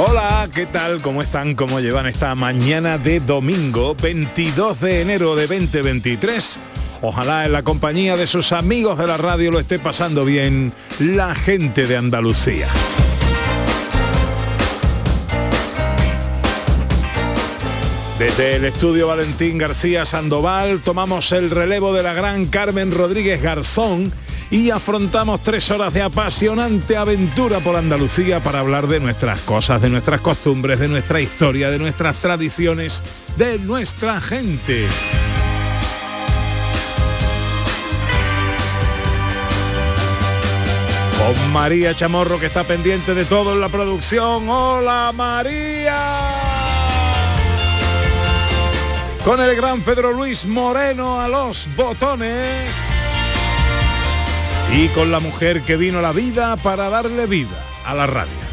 Hola, ¿qué tal? ¿Cómo están? ¿Cómo llevan esta mañana de domingo 22 de enero de 2023? Ojalá en la compañía de sus amigos de la radio lo esté pasando bien la gente de Andalucía. Desde el estudio Valentín García Sandoval tomamos el relevo de la gran Carmen Rodríguez Garzón y afrontamos tres horas de apasionante aventura por Andalucía para hablar de nuestras cosas, de nuestras costumbres, de nuestra historia, de nuestras tradiciones, de nuestra gente. Con María Chamorro que está pendiente de todo en la producción. ¡Hola María! Con el gran Pedro Luis Moreno a los botones. Y con la mujer que vino a la vida para darle vida a la radio.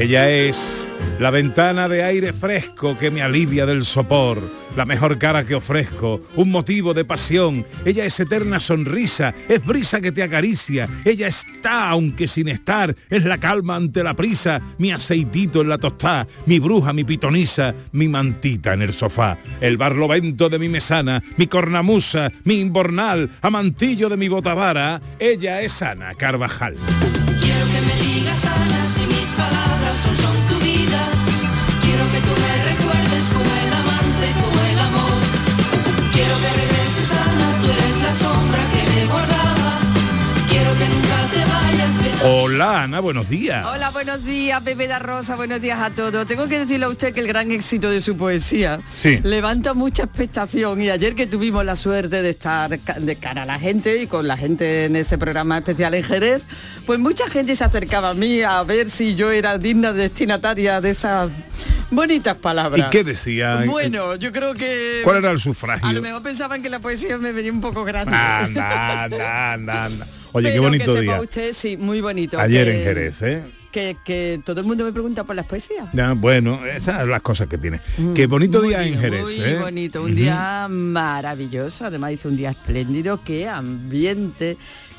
Ella es la ventana de aire fresco que me alivia del sopor, la mejor cara que ofrezco, un motivo de pasión. Ella es eterna sonrisa, es brisa que te acaricia. Ella está, aunque sin estar, es la calma ante la prisa, mi aceitito en la tostada, mi bruja, mi pitonisa, mi mantita en el sofá, el barlovento de mi mesana, mi cornamusa, mi imbornal, amantillo de mi botavara. Ella es Ana Carvajal. Hola Ana, buenos días. Hola, buenos días, Pepe da Rosa, buenos días a todos. Tengo que decirle a usted que el gran éxito de su poesía Sí. levanta mucha expectación y ayer que tuvimos la suerte de estar de cara a la gente y con la gente en ese programa especial en Jerez, pues mucha gente se acercaba a mí a ver si yo era digna destinataria de esas bonitas palabras. ¿Y qué decía? Bueno, yo creo que... ¿Cuál era el A lo sufragio? mejor pensaban que la poesía me venía un poco grande. Anda, anda, anda, anda. Oye, qué Pero bonito que sepa día. usted, sí, muy bonito. Ayer que- en Jerez, ¿eh? que, que todo el mundo me pregunta por las poesías. Ya, bueno, esas son las cosas que tiene. Qué bonito Mm, día en Jerez, Muy ¿eh? bonito, un día maravilloso, además hizo un día espléndido, qué ambiente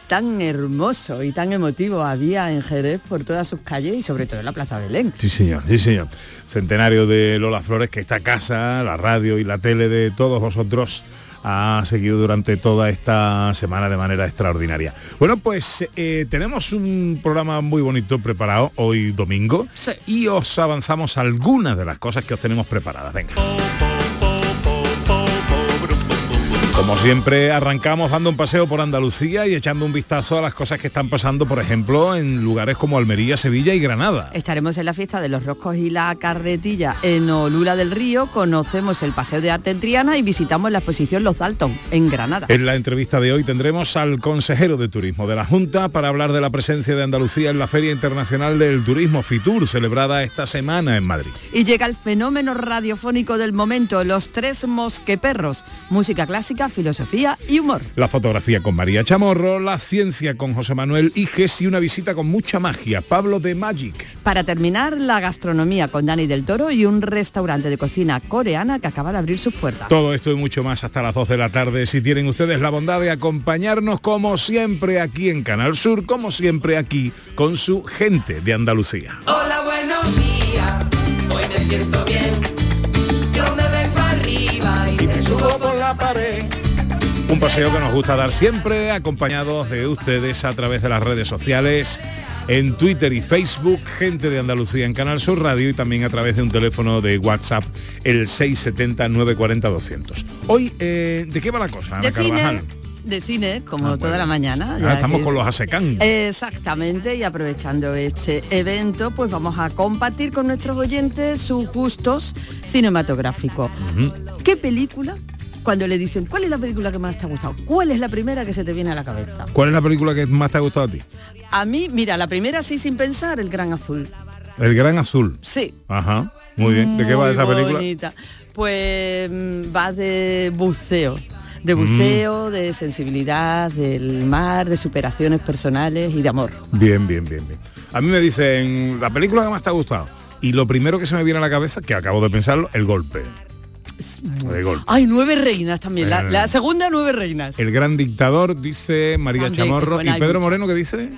tan hermoso y tan emotivo había en Jerez por todas sus calles y sobre todo en la Plaza Belén. Sí, señor, sí, señor. Centenario de Lola Flores, que esta casa, la radio y la tele de todos vosotros ha seguido durante toda esta semana de manera extraordinaria. Bueno, pues eh, tenemos un programa muy bonito preparado hoy domingo Sí. y os avanzamos algunas de las cosas que os tenemos preparadas. Venga. Como siempre, arrancamos dando un paseo por Andalucía y echando un vistazo a las cosas que están pasando, por ejemplo, en lugares como Almería, Sevilla y Granada. Estaremos en la fiesta de los roscos y la carretilla en Olula del Río, conocemos el Paseo de Arte en Triana y visitamos la exposición Los Dalton en Granada. En la entrevista de hoy tendremos al consejero de turismo de la Junta para hablar de la presencia de Andalucía en la Feria Internacional del Turismo FITUR, celebrada esta semana en Madrid. Y llega el fenómeno radiofónico del momento, los tres mosqueperros, música clásica, filosofía y humor. La fotografía con María Chamorro, la ciencia con José Manuel Iges y una visita con mucha magia, Pablo de Magic. Para terminar, la gastronomía con Dani del Toro y un restaurante de cocina coreana que acaba de abrir sus puertas. Todo esto y mucho más hasta las 2 de la tarde. Si tienen ustedes la bondad de acompañarnos como siempre aquí en Canal Sur, como siempre aquí con su gente de Andalucía. Hola, buenos días. Hoy me siento bien. Yo me vengo arriba y me subo por la pared. Paseo que nos gusta dar siempre, acompañados de ustedes a través de las redes sociales, en Twitter y Facebook, gente de Andalucía en Canal Sur Radio y también a través de un teléfono de WhatsApp, el 670-940-200. Hoy, eh, ¿de qué va la cosa, Ana De cine, Carvajal? de cine, como Ah, toda la mañana. Ah, ya estamos que- con los ASECAN. Exactamente, y aprovechando este evento, pues vamos a compartir con nuestros oyentes sus gustos cinematográficos. ¿Qué película? Cuando le dicen, ¿cuál es la película que más te ha gustado? ¿Cuál es la primera que se te viene a la cabeza? ¿Cuál es la película que más te ha gustado a ti? A mí, mira, la primera sí sin pensar, El Gran Azul. El Gran Azul. Sí. Ajá, muy bien. ¿De qué va Muy esa película? bonita. Pues mm, va de buceo. Mm. De buceo, de sensibilidad, del mar, de superaciones personales y de amor. Bien, bien, bien, bien. A mí me dicen, la película que más te ha gustado. Y lo primero que se me viene a la cabeza, que acabo de pensarlo, el golpe. El golpe. Ay, nueve reinas también. La, Eh. la segunda, nueve reinas. El gran dictador, dice María También, Chamorro. bueno, ¿Y hay Pedro mucho. Moreno qué dice?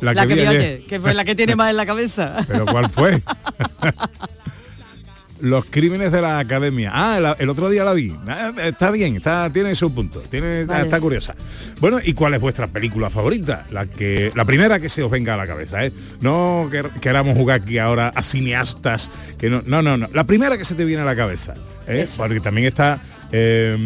La, que, vi ayer, que fue la que tiene más en la cabeza. ¿Pero cuál fue? Los crímenes de la academia. Ah, el, el otro día la vi. Ah, está bien, está, tiene su punto. Tiene, Vale. Está curiosa. Bueno, ¿y cuál es vuestra película favorita? La que, la primera que se os venga a la cabeza, ¿eh? No quer- queramos jugar aquí ahora a cineastas. Que no, no, no, no. La primera que se te viene a la cabeza. ¿eh? Porque también está eh,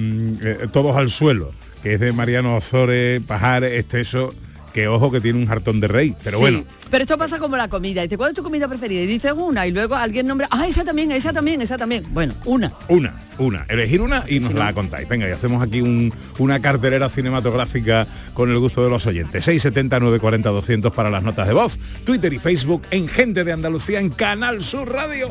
eh, Todos al suelo, que es de Mariano Ozores, Pajares, Esteso, que ojo que tiene un jartón de rey. Pero Sí, bueno. Pero esto pasa como la comida. Dice, ¿cuál es tu comida preferida? Y dices una y luego alguien nombra, ah, esa también, esa también, esa también. Bueno, una. Una, una. Elegir una y nos no- la contáis. Venga, y hacemos aquí un- una cartelera cinematográfica con el gusto de los oyentes. 670 940 200 para las notas de voz. Twitter y Facebook en Gente de Andalucía en Canal Sur Radio.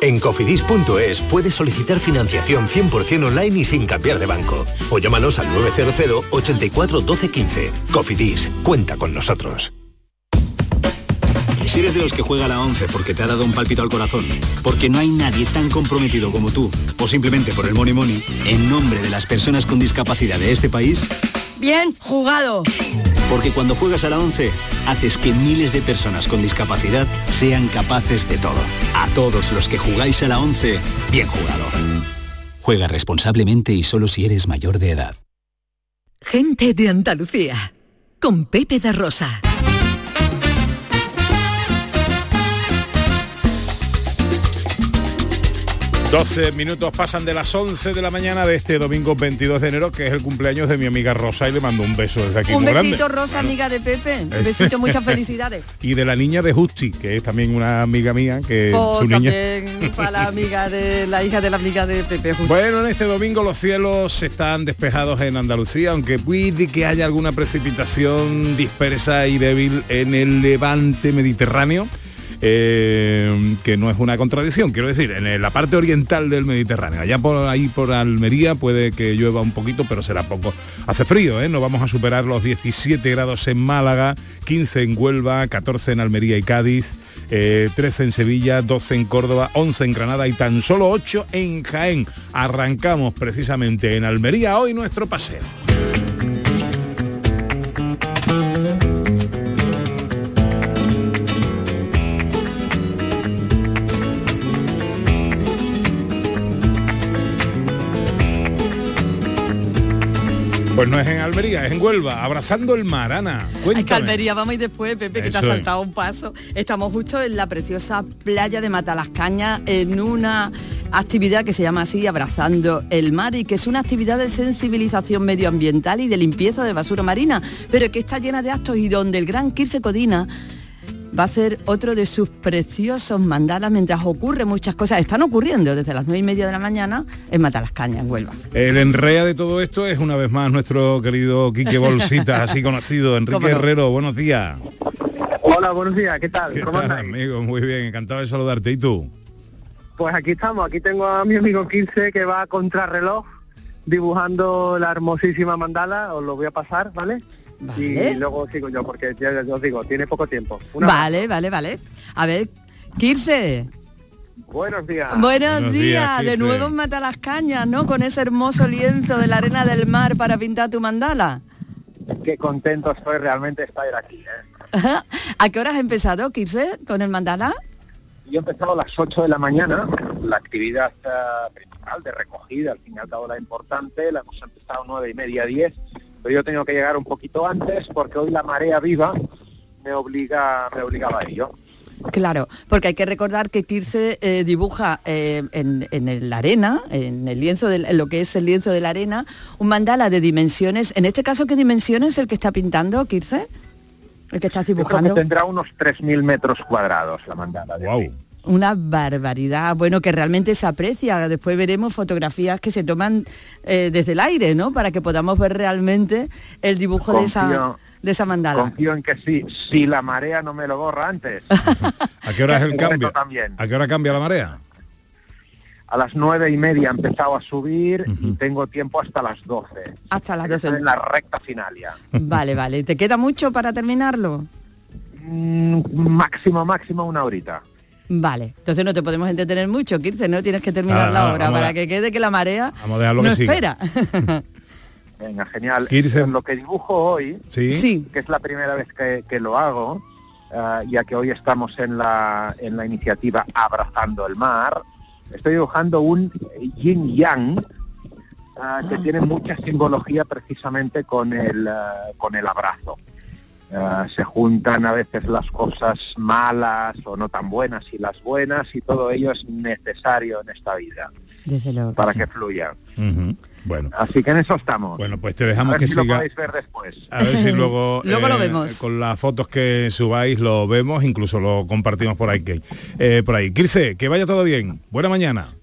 En cofidis.es puedes solicitar financiación 100% online y sin cambiar de banco. O llámanos al 900 84 12 15. Cofidis, cuenta con nosotros. Si eres de los que juega la 11 porque te ha dado un palpito al corazón, porque no hay nadie tan comprometido como tú, o simplemente por el money money, en nombre de las personas con discapacidad de este país, Bien jugado. porque cuando juegas a la 11, haces que miles de personas con discapacidad sean capaces de todo. A todos los que jugáis a la 11, bien jugado. Juega responsablemente y solo si eres mayor de edad. Gente de Andalucía. Con Pepe da Rosa. 12 minutos pasan de las 11 de la mañana de este domingo 22 de enero, que es el cumpleaños de mi amiga Rosa, y le mando un beso desde aquí Un muy besito, grande. Rosa, amiga de Pepe. Un Es- besito, muchas felicidades. Y de la niña de Justi, que es también una amiga mía, que O su niña... también para la amiga de la hija de la amiga de Pepe. justo. Bueno, en este domingo los cielos están despejados en Andalucía, aunque puede que haya alguna precipitación dispersa y débil en el levante mediterráneo. Eh, que no es una contradicción, quiero decir, en la parte oriental del Mediterráneo, allá por ahí por Almería puede que llueva un poquito, pero será poco. Hace frío, ¿eh? no vamos a superar los 17 grados en Málaga, 15 en Huelva, 14 en Almería y Cádiz, eh, 13 en Sevilla, 12 en Córdoba, 11 en Granada y tan solo 8 en Jaén. Arrancamos precisamente en Almería hoy nuestro paseo. Pues no es en Almería, es en Huelva, abrazando el mar, Ana. Ay, Cuéntame. Calvería, vamos y después, Pepe, que te ha es. saltado un paso. Estamos justo en la preciosa playa de Matalascaña en una actividad que se llama así, Abrazando el Mar, y que es una actividad de sensibilización medioambiental y de limpieza de basura marina, pero que está llena de actos y donde el gran Kirce Codina va a hacer otro de sus preciosos mandalas mientras ocurre muchas cosas. Están ocurriendo desde las nueve y media de la mañana en Matalascaña, en Huelva. El enrea de todo esto es una vez más nuestro querido Quique Bolsitas, así conocido. Enrique ¿Cómo no? Herrero, buenos días. Hola, buenos días, ¿qué tal? ¿Qué ¿Cómo tal, andáis? amigo? Muy bien, encantado de saludarte. ¿Y tú? Pues aquí estamos, aquí tengo a mi amigo Kirse que va a contrarreloj dibujando la hermosísima mandala, os lo voy a pasar, ¿vale? Vale. Y luego sigo yo, porque ya, ya os digo, tiene poco tiempo. Vale, vale, vale. A ver, Kirse, Buenos días. buenos, Buenos días, de nuevo en Matalascaña, ¿no? Con ese hermoso lienzo de la arena del mar para pintar tu mandala. Qué contento estoy realmente de estar aquí. ¿eh? ¿A qué hora has empezado, Kirse, con el mandala? Yo he empezado a las 8 de la mañana, la actividad eh, principal de recogida, al fin y al cabo la importante, la hemos empezado nueve y media, 10, pero yo tengo que llegar un poquito antes porque hoy la marea viva me obliga, me obligaba a ello. Claro, porque hay que recordar que Kirse eh, dibuja eh, en, en el- la arena, en el lienzo de en lo que es el lienzo de la arena, un mandala de dimensiones. En este caso, ¿qué dimensiones el que está pintando, Kirse? El que estás Yo creo que dibujando. tendrá unos 3.000 metros cuadrados la mandala. de Wow. mí. Una barbaridad, bueno, que realmente se aprecia. Después veremos fotografías que se toman eh, desde el aire, ¿no? Para que podamos ver realmente el dibujo de esa, de esa mandala. Confío en que sí, si la marea no me lo borra antes. ¿A qué hora es el cambio? también. ¿A qué hora cambia la marea? A las nueve y media he empezado a subir y tengo tiempo hasta las 12. Hasta las 12. En la recta final ya. Vale, vale. ¿Te queda mucho para terminarlo? Mm, máximo, máximo una horita. Vale, entonces no te podemos entretener mucho, Kirce, ¿no? Tienes que terminar Ah, la ah, obra a- para que quede que la marea Vamos a dejarlo no que espera. Venga, genial. Kirse- Lo que dibujo hoy, Sí. sí, que es la primera vez que, que lo hago, ah, ya que hoy estamos en la, en la iniciativa Abrazando el Mar, estoy dibujando un yin yang ah, que tiene mucha simbología precisamente con el, ah, con el abrazo. Ah, se juntan a veces las cosas malas o no tan buenas y las buenas y todo ello es necesario en esta vida desde luego. para sí. que fluya. Bueno, Así que en eso estamos. bueno, pues te a dejamos ver que si lo siga. podéis ver después. A ver si luego, eh, Luego lo vemos. con las fotos que subáis lo vemos, incluso lo compartimos por ahí. que- eh, por ahí. Kirse, que vaya todo bien. Buena mañana.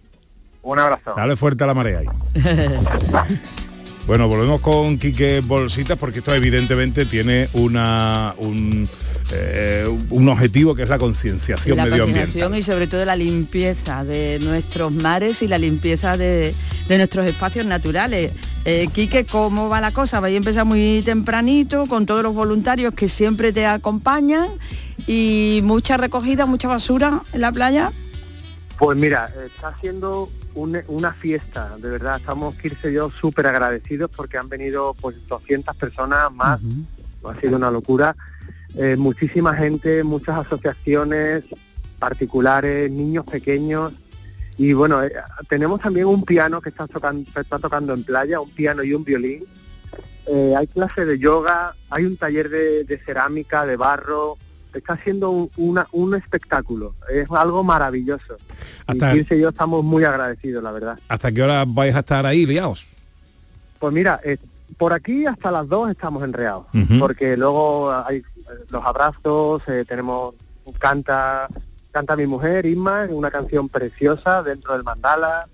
Un abrazo. Dale fuerte a la marea ahí. Bueno, volvemos con Quique Bolsitas porque esto evidentemente tiene una un, eh, un objetivo que es la concienciación la medioambiental. concienciación y sobre todo la limpieza de nuestros mares y la limpieza de, de nuestros espacios naturales. Eh, Quique, ¿cómo va la cosa? Vais a empezar muy tempranito con todos los voluntarios que siempre te acompañan y mucha recogida, mucha basura en la playa. Pues mira, está haciendo un- una fiesta, de verdad, estamos Kirse y yo súper agradecidos porque han venido pues 200 personas más, ha sido una locura, Eh, muchísima gente, muchas asociaciones particulares, niños pequeños. Y bueno, eh, tenemos también un piano que está tocando, está tocando en playa, un piano y un violín. Eh, hay clase de yoga, hay un taller de, de cerámica, de barro, está haciendo un, una- un espectáculo, es algo maravilloso. Hasta- Y yo estamos muy agradecidos, la verdad. ¿Hasta qué hora vais a estar ahí liados? Pues mira, eh, por aquí hasta las dos estamos enreados, Ujú. porque luego hay los abrazos, eh, tenemos canta canta mi mujer Isma, una canción preciosa dentro del mandala.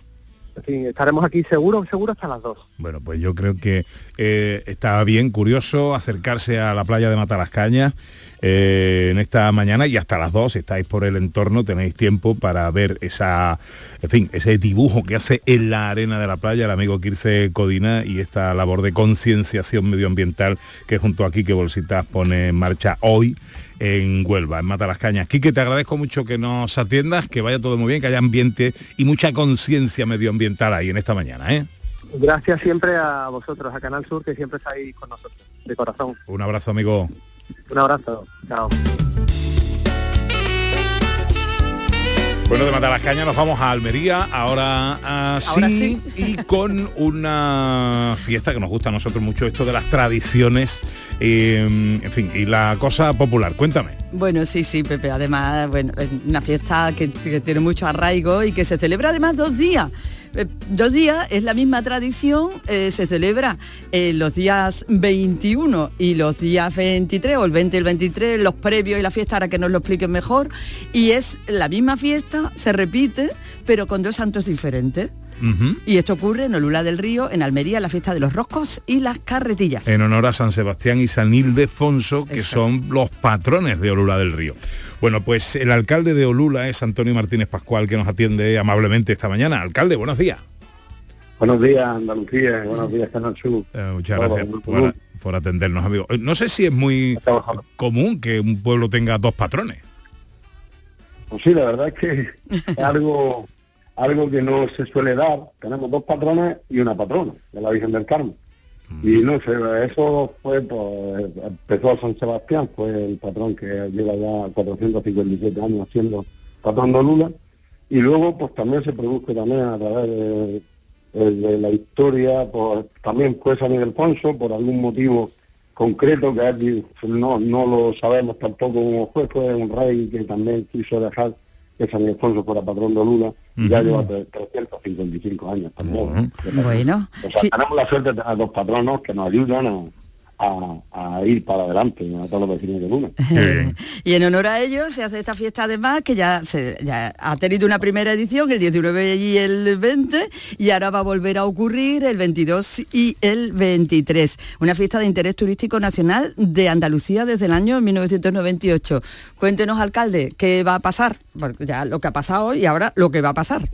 Estaremos aquí seguro, seguro hasta las dos. Bueno, pues yo creo que eh, está bien, curioso, acercarse a la playa de Matalascañas eh, en esta mañana y hasta las dos, estáis por el entorno, tenéis tiempo para ver esa, en fin, ese dibujo que hace en la arena de la playa el amigo Kirce Codina y esta labor de concienciación medioambiental que junto a Quique Bolsitas pone en marcha hoy en Huelva, en Matalascañas. Quique, te agradezco mucho que nos atiendas, que vaya todo muy bien, que haya ambiente y mucha conciencia medioambiental ahí en esta mañana, ¿eh? Gracias siempre a vosotros, a Canal Sur, que siempre estáis con nosotros, de corazón. Un abrazo, amigo. Un abrazo, chao. Bueno, de Matalascaña nos vamos a Almería, ahora, ah, Ahora sí. y con una fiesta que nos gusta a nosotros mucho, esto de las tradiciones, eh, en fin, y la cosa popular. Cuéntame. Bueno, sí, sí, Pepe. Además, bueno, es una fiesta que, que tiene mucho arraigo y que se celebra además dos días. Eh, dos días es la misma tradición, eh, se celebra eh, los días 21 y los días 23, o el 20 y el 23, los previos y la fiesta, ahora que nos lo expliquen mejor, y es la misma fiesta, se repite, pero con dos santos diferentes. Y esto ocurre en Olula del Río, en Almería, la fiesta de los roscos y las carretillas. En honor a San Sebastián y San Ildefonso, que Eso. son los patrones de Olula del Río. Bueno, pues el alcalde de Olula es Antonio Martínez Pascual, que nos atiende amablemente esta mañana. Alcalde, buenos días. Buenos días, Andalucía, buenos días, Canal Sur. Eh, muchas Todo, gracias por atendernos, amigo. Eh, No sé si es muy común que un pueblo tenga dos patrones. Pues sí, la verdad es que es algo, algo que no se suele dar. Tenemos dos patrones y una patrona, de la Virgen del Carmen. Y no sé, eso fue, pues, empezó a San Sebastián, fue el patrón que lleva ya 457 años siendo patrón de Lula. Y luego, pues también se produjo también a través de, de- de la historia, pues también fue San Ildefonso, por algún motivo concreto que no, no lo sabemos tampoco cómo fue, fue un rey que también quiso dejar que San Ildefonso fuera patrón de Lula, y ya Ujú. lleva tre- 355 años también. Bueno, O sea, sí. tenemos la suerte tener dos patronos que nos ayudan a, ir para adelante a todos los vecinos de Luna. Y en honor a ellos se hace esta fiesta además que ya, se, ya ha tenido una primera edición, el 19 y el 20, y ahora va a volver a ocurrir el 22 y el 23. Una fiesta de interés turístico nacional de Andalucía desde el año 1998. Cuéntenos, alcalde, qué va a pasar, porque ya lo que ha pasado y ahora lo que va a pasar.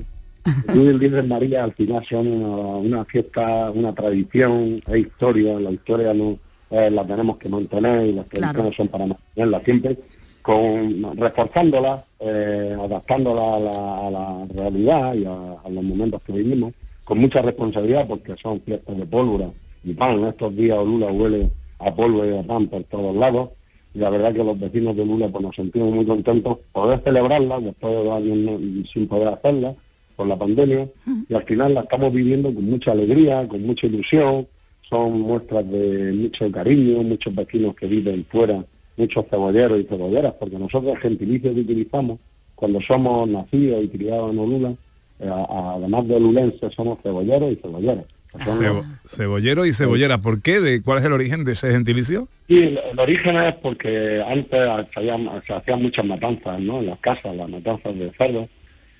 El Virgen María al final son una, una fiesta, una tradición, es historia, la historia no eh, la tenemos que mantener y las Claro. tradiciones son para mantenerla siempre, con reforzándola, eh, adaptándola a la, a la realidad y a, a los momentos que vivimos, con mucha responsabilidad porque son fiestas de pólvora y pan. Estos días Lula huele a polvo y a pan por todos lados y la verdad que los vecinos de Lula pues nos sentimos muy contentos poder celebrarla después de dos años sin poder hacerla por la pandemia y al final la estamos viviendo con mucha alegría, con mucha ilusión, son muestras de mucho cariño, muchos vecinos que viven fuera, muchos cebolleros y cebolleras, porque nosotros el gentilicio que utilizamos cuando somos nacidos y criados en Olula, eh, además de olulenses somos cebolleros y cebolleras. los- Cebo- cebollero y cebollera. ¿Por qué? ¿De ¿Cuál es el origen de ese gentilicio? Sí, el, el origen es porque antes se, hacían muchas matanzas, ¿no? En las casas, las matanzas de cerdos.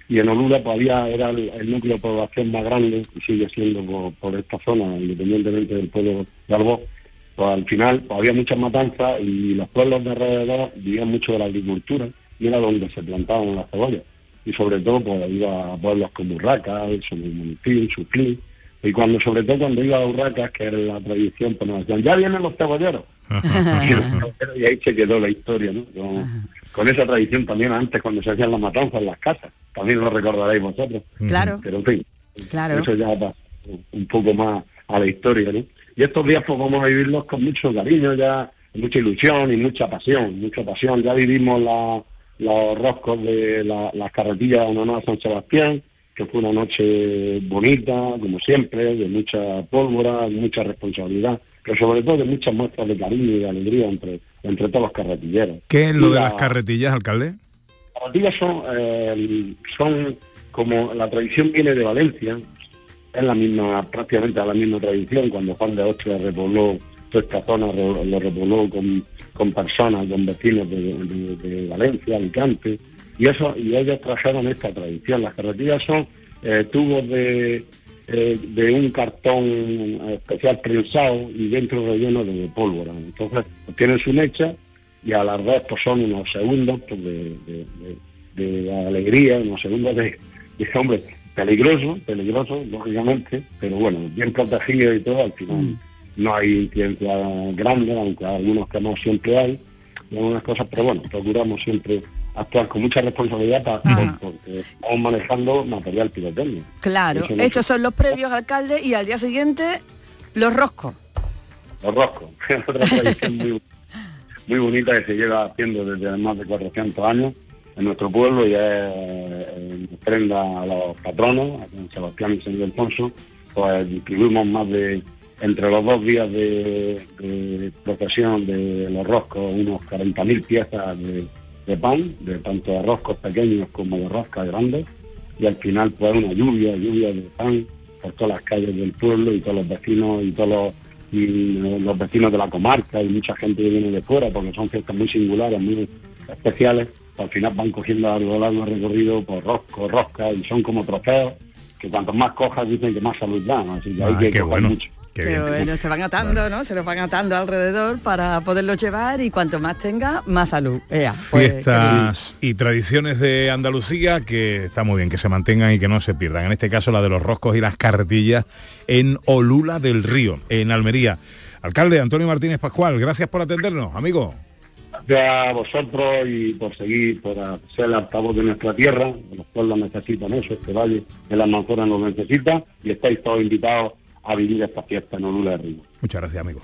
Y en Olula todavía era el, el núcleo de población más grande, y sigue siendo por, por esta zona, independientemente del pueblo de Albó. Pues al final pues, había muchas matanzas y los pueblos de alrededor vivían mucho de la agricultura y era donde se plantaban las cebollas. Y sobre todo pues iba a pueblos como Urraca, Somomontín, Suclí. Y cuando, sobre todo cuando iba a Urracas, que era la tradición, pues nos decían, ya vienen los cebolleros. y ahí se quedó la historia, ¿no? Con, con esa tradición también antes cuando se hacían las matanzas en las casas, también lo recordaréis vosotros. Claro. Pero en fin, Claro. eso ya va un poco más a la historia, ¿no? Y estos días pues vamos a vivirlos con mucho cariño, ya mucha ilusión y mucha pasión, mucha pasión. Ya vivimos la- los roscos de la- las carretillas de honor a San Sebastián, que fue una noche bonita, como siempre, de mucha pólvora, de mucha responsabilidad, pero sobre todo de muchas muestras de cariño y de alegría entre, entre todos los carretilleros. ¿Qué es lo de la- las carretillas, alcalde? Las carretillas son, eh, son como la tradición viene de Valencia, es la misma, prácticamente la misma tradición, cuando Juan de Austria repobló toda esta zona, lo repobló con, con personas, con vecinos de, de- Valencia, Alicante, y eso y ellos trajeron esta tradición. Las carretillas son eh, tubos de, eh, de un cartón especial prensado y dentro relleno de pólvora. Entonces tienen su mecha y a la vez pues, son unos segundos pues, de, de- de- de alegría, unos segundos de, de, hombre, peligroso, peligroso, lógicamente, pero bueno, bien protegido y todo, al final no hay incidencia grande, aunque algunos que no siempre hay, y algunas cosas, pero bueno, procuramos siempre actuar con mucha responsabilidad para, porque estamos manejando material pirotécnico. Claro, no estos son los previos, alcalde, y al día siguiente los roscos. Los roscos, otra tradición muy, muy bonita que se lleva haciendo desde más de 400 años en nuestro pueblo y es eh, prenda a los patronos, a San Sebastián y San Ildefonso, pues distribuimos más de, entre los dos días de, de procesión de los roscos, unos 40.000 piezas de, de pan, de tanto de roscos pequeños como de roscas grandes, y al final pues una lluvia, lluvia de pan por todas las calles del pueblo y todos los vecinos y todos los, los vecinos de la comarca y mucha gente que viene de fuera porque son fiestas muy singulares, muy especiales, al final van cogiendo a lo largo del recorrido por rosco, rosca y son como trofeos que cuanto más cojas dicen que más salud dan, así que hay Ah, que qué coger bueno. mucho. Qué Pero bien. bueno, se van atando, ¿no? Se los van atando alrededor para poderlos llevar y cuanto más tenga, más salud. Ea, pues, Fiestas y tradiciones de Andalucía que está muy bien que se mantengan y que no se pierdan. En este caso la de los roscos y las carretillas en Olula del Río, en Almería. Alcalde Antonio Martínez Pascual, gracias por atendernos, amigo. Gracias a vosotros y por seguir, por ser el altavoz de nuestra tierra, los pueblos necesitan eso, este valle de las manzonas lo necesita y estáis todos invitados a vivir esta fiesta en Olula de Río. Muchas gracias, amigo.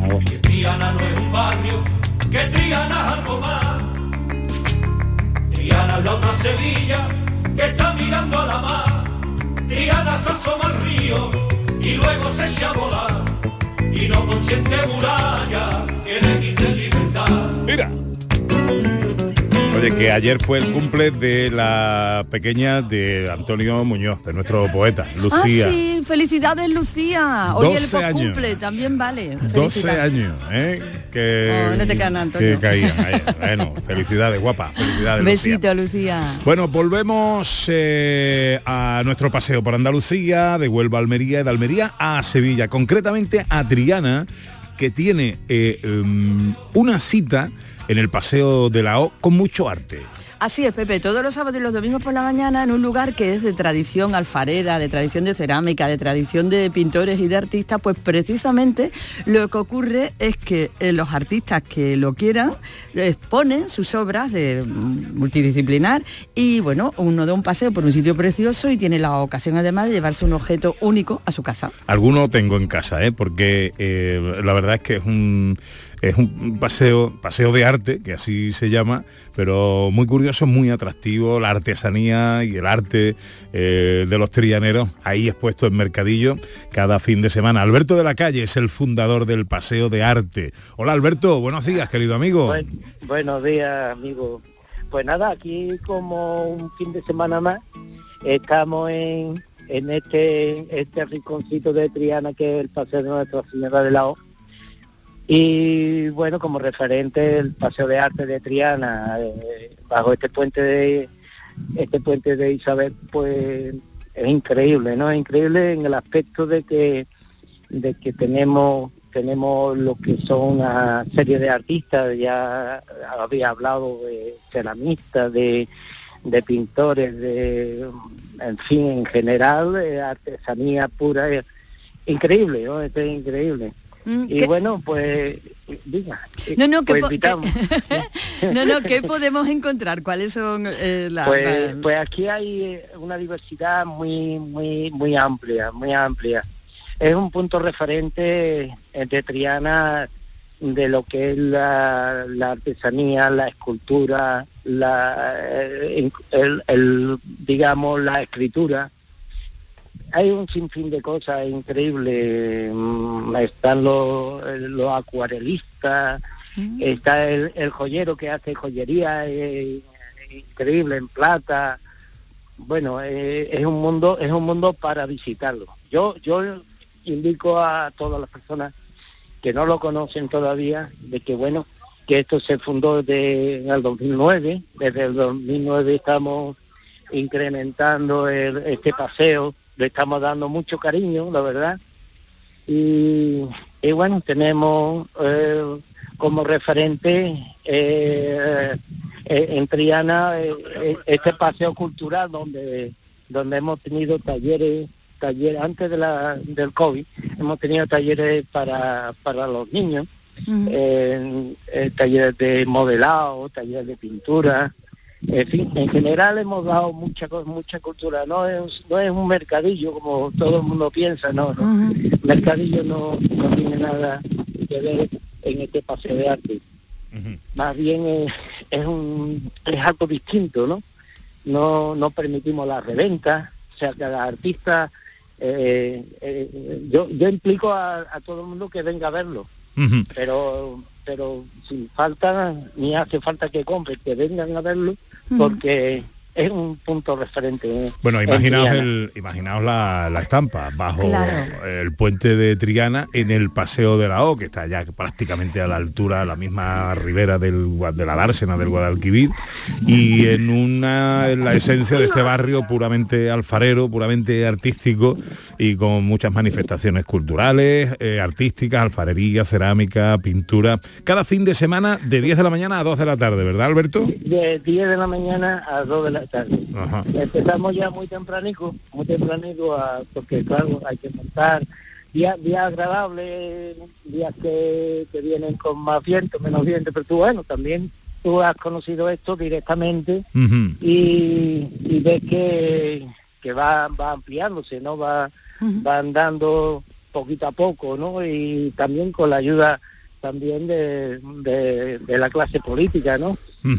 A vos. Triana no es un barrio, que Triana es algo más. Triana es la otra Sevilla, que está mirando a la mar. Triana se asoma al río y luego se echa a volar. Y no consiente muralla que le quite libertad. Mira. Oye, que ayer fue el cumple de la pequeña de Antonio Muñoz, de nuestro poeta, Lucía. Ah, sí, felicidades Lucía. Hoy el 12 años. cumple también vale. 12 Felicidades. años, ¿eh? Que, Oh, no te caen, Antonio. que caían. Bueno, felicidades, guapa. Felicidades, Lucía. Besito, Lucía. Bueno, volvemos eh, a nuestro paseo por Andalucía, de Huelva a Almería y de Almería a Sevilla, concretamente a Triana, que tiene eh, um, una cita en el Paseo de la O con mucho arte. Así es, Pepe, todos los sábados y los domingos por la mañana en un lugar que es de tradición alfarera, de tradición de cerámica, de tradición de pintores y de artistas, pues precisamente lo que ocurre es que eh, los artistas que lo quieran exponen sus obras de mm, multidisciplinar y bueno, uno da un paseo por un sitio precioso y tiene la ocasión además de llevarse un objeto único a su casa. Alguno tengo en casa, ¿eh? porque eh, la verdad es que es un es un paseo, paseo de arte, que así se llama, pero muy curioso, muy atractivo, la artesanía y el arte eh, de los trianeros ahí expuesto en Mercadillo cada fin de semana. Alberto de la Calle es el fundador del Paseo de Arte. Hola Alberto, buenos días, querido amigo. Buen- buenos días, amigo. Pues nada, aquí como un fin de semana más, estamos en, en este, este rinconcito de Triana que es el Paseo de Nuestra Señora de la O. Y bueno, como referente el Paseo de Arte de Triana, eh, bajo este puente de este puente de Isabel, pues es increíble, ¿no? Es increíble en el aspecto de que de que tenemos tenemos lo que son una serie de artistas, ya había hablado de ceramistas, de, pintores, de en fin, en general, de artesanía pura, es increíble, ¿no? Es increíble. Mm, Y ¿qué- bueno, pues, diga. No, no, que pues. No, no, ¿qué podemos encontrar? ¿Cuáles son eh, las... Pues, pues aquí hay eh, una diversidad muy, muy, muy amplia, muy amplia. Es un punto referente eh, de Triana de lo que es la, la artesanía, la escultura, la, eh, el, el, digamos, la escritura. Hay un sinfín de cosas increíbles. Mm, Están los, los acuarelistas, está el, el joyero que hace joyería eh, increíble en plata. Bueno eh, es un mundo es un mundo para visitarlo. Yo yo indico a todas las personas que no lo conocen todavía de que bueno que esto se fundó desde en el 2009 desde el 2009 estamos incrementando el- este paseo le estamos dando mucho cariño la verdad. Y, y bueno, tenemos eh, como referente eh, eh, en Triana eh, eh, este paseo cultural donde donde hemos tenido talleres talleres antes de la, del COVID hemos tenido talleres para, para los niños eh, eh, talleres de modelado talleres de pintura en fin, en general hemos dado mucha mucha cultura, no es, no es un mercadillo como todo el mundo piensa, no, no. Mercadillo no, no tiene nada que ver en este paseo de arte. Más bien es, es un es algo distinto, ¿no? No no permitimos la reventa, o sea, cada artista eh, eh, yo yo implico a, a todo el mundo que venga a verlo, pero pero sin falta ni hace falta que compre, que vengan a verlo porque es un punto referente. Bueno, en imaginaos, el, imaginaos la, la estampa bajo Claro. el puente de Triana en el Paseo de la O, que está ya prácticamente a la altura, a la misma ribera del, de la dársena del Guadalquivir, y en una en la esencia de este barrio puramente alfarero, puramente artístico y con muchas manifestaciones culturales, eh, artísticas, alfarería, cerámica, pintura, cada fin de semana de 10 de la mañana a 2 de la tarde, ¿verdad Alberto? De 10 de la mañana a 2 de la tarde. Ajá. Empezamos ya muy tempranico, muy tempranico, a- porque claro, hay que montar días días agradables, días que, que vienen con más viento, menos viento, pero tú bueno, también tú has conocido esto directamente y, y ves que, que va, va ampliándose, ¿no? Va, va andando poquito a poco, ¿no? Y también con la ayuda también de, de, de la clase política, ¿no?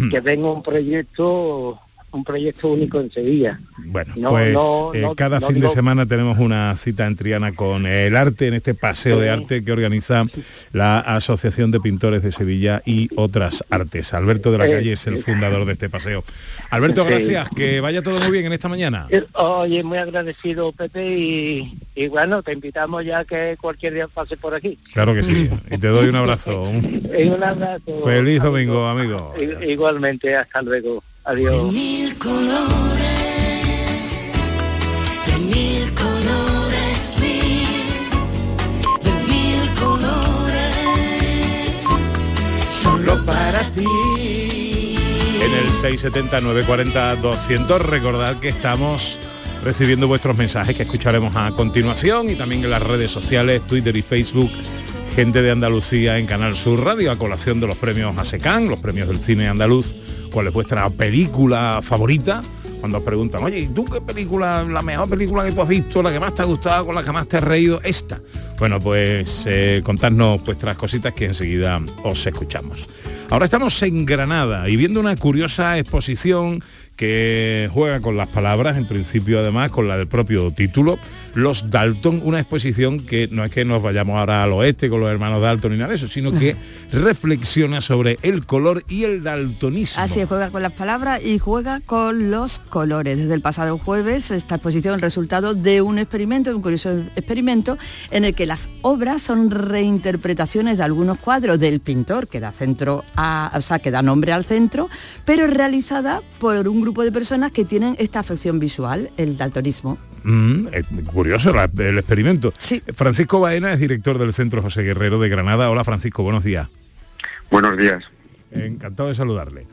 Que venga un proyecto un proyecto único en Sevilla. Bueno, No, pues no, eh, no, cada fin de semana tenemos una cita en Triana con el arte, en este paseo de arte que organiza la Asociación de Pintores de Sevilla y otras artes. Alberto de la Eh, Calle es el fundador de este paseo. Alberto, Sí. gracias, que vaya todo muy bien en esta mañana. Eh, Oye, muy agradecido Pepe y, y bueno, te invitamos ya que cualquier día pase por aquí. Claro que sí, y te doy un abrazo. Un Y un abrazo. feliz domingo, amigo. I- Igualmente, hasta luego. Adiós. mil colores, de mil colores, mil, de mil colores, solo para ti. En el 670-940-200, recordad que estamos recibiendo vuestros mensajes que escucharemos a continuación y también en las redes sociales, Twitter y Facebook, gente de Andalucía en Canal Sur Radio, a colación de los premios ASECAN, los premios del cine andaluz, cuál es vuestra película favorita. Cuando os preguntan, oye, ¿y tú qué película, la mejor película que tú has visto, la que más te ha gustado, con la que más te has reído? Esta. Bueno, pues eh, contadnos vuestras cositas que enseguida os escuchamos. Ahora estamos en Granada y viendo una curiosa exposición que juega con las palabras, en principio además con la del propio título, Los Dalton, una exposición que no es que nos vayamos ahora al oeste con los hermanos Dalton ni nada de eso, sino que reflexiona sobre el color y el daltonismo. Así es, juega con las palabras y juega con los colores. Desde el pasado jueves, esta exposición resultado de un experimento, de un curioso experimento, en el que las obras son reinterpretaciones de algunos cuadros del pintor, que da centro a, o sea, que da nombre al centro, pero realizada por un grupo de personas que tienen esta afección visual, el daltonismo. Mm, es curioso la- el experimento. Francisco Baena es director del Centro José Guerrero de Granada. Hola Francisco, buenos días. Buenos días. Encantado de saludarle.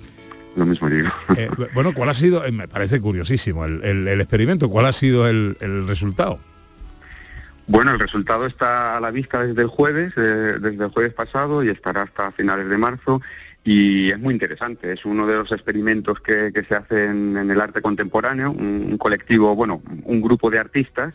Lo mismo digo. Eh, bueno, ¿cuál ha sido? eh, me parece curiosísimo el, el- el experimento. ¿Cuál ha sido el, el resultado? Bueno, el resultado está a la vista desde el jueves, eh, desde el jueves pasado y estará hasta finales de marzo y es muy interesante. Es uno de los experimentos que, que se hacen en el arte contemporáneo, un, un colectivo, bueno, un grupo de artistas,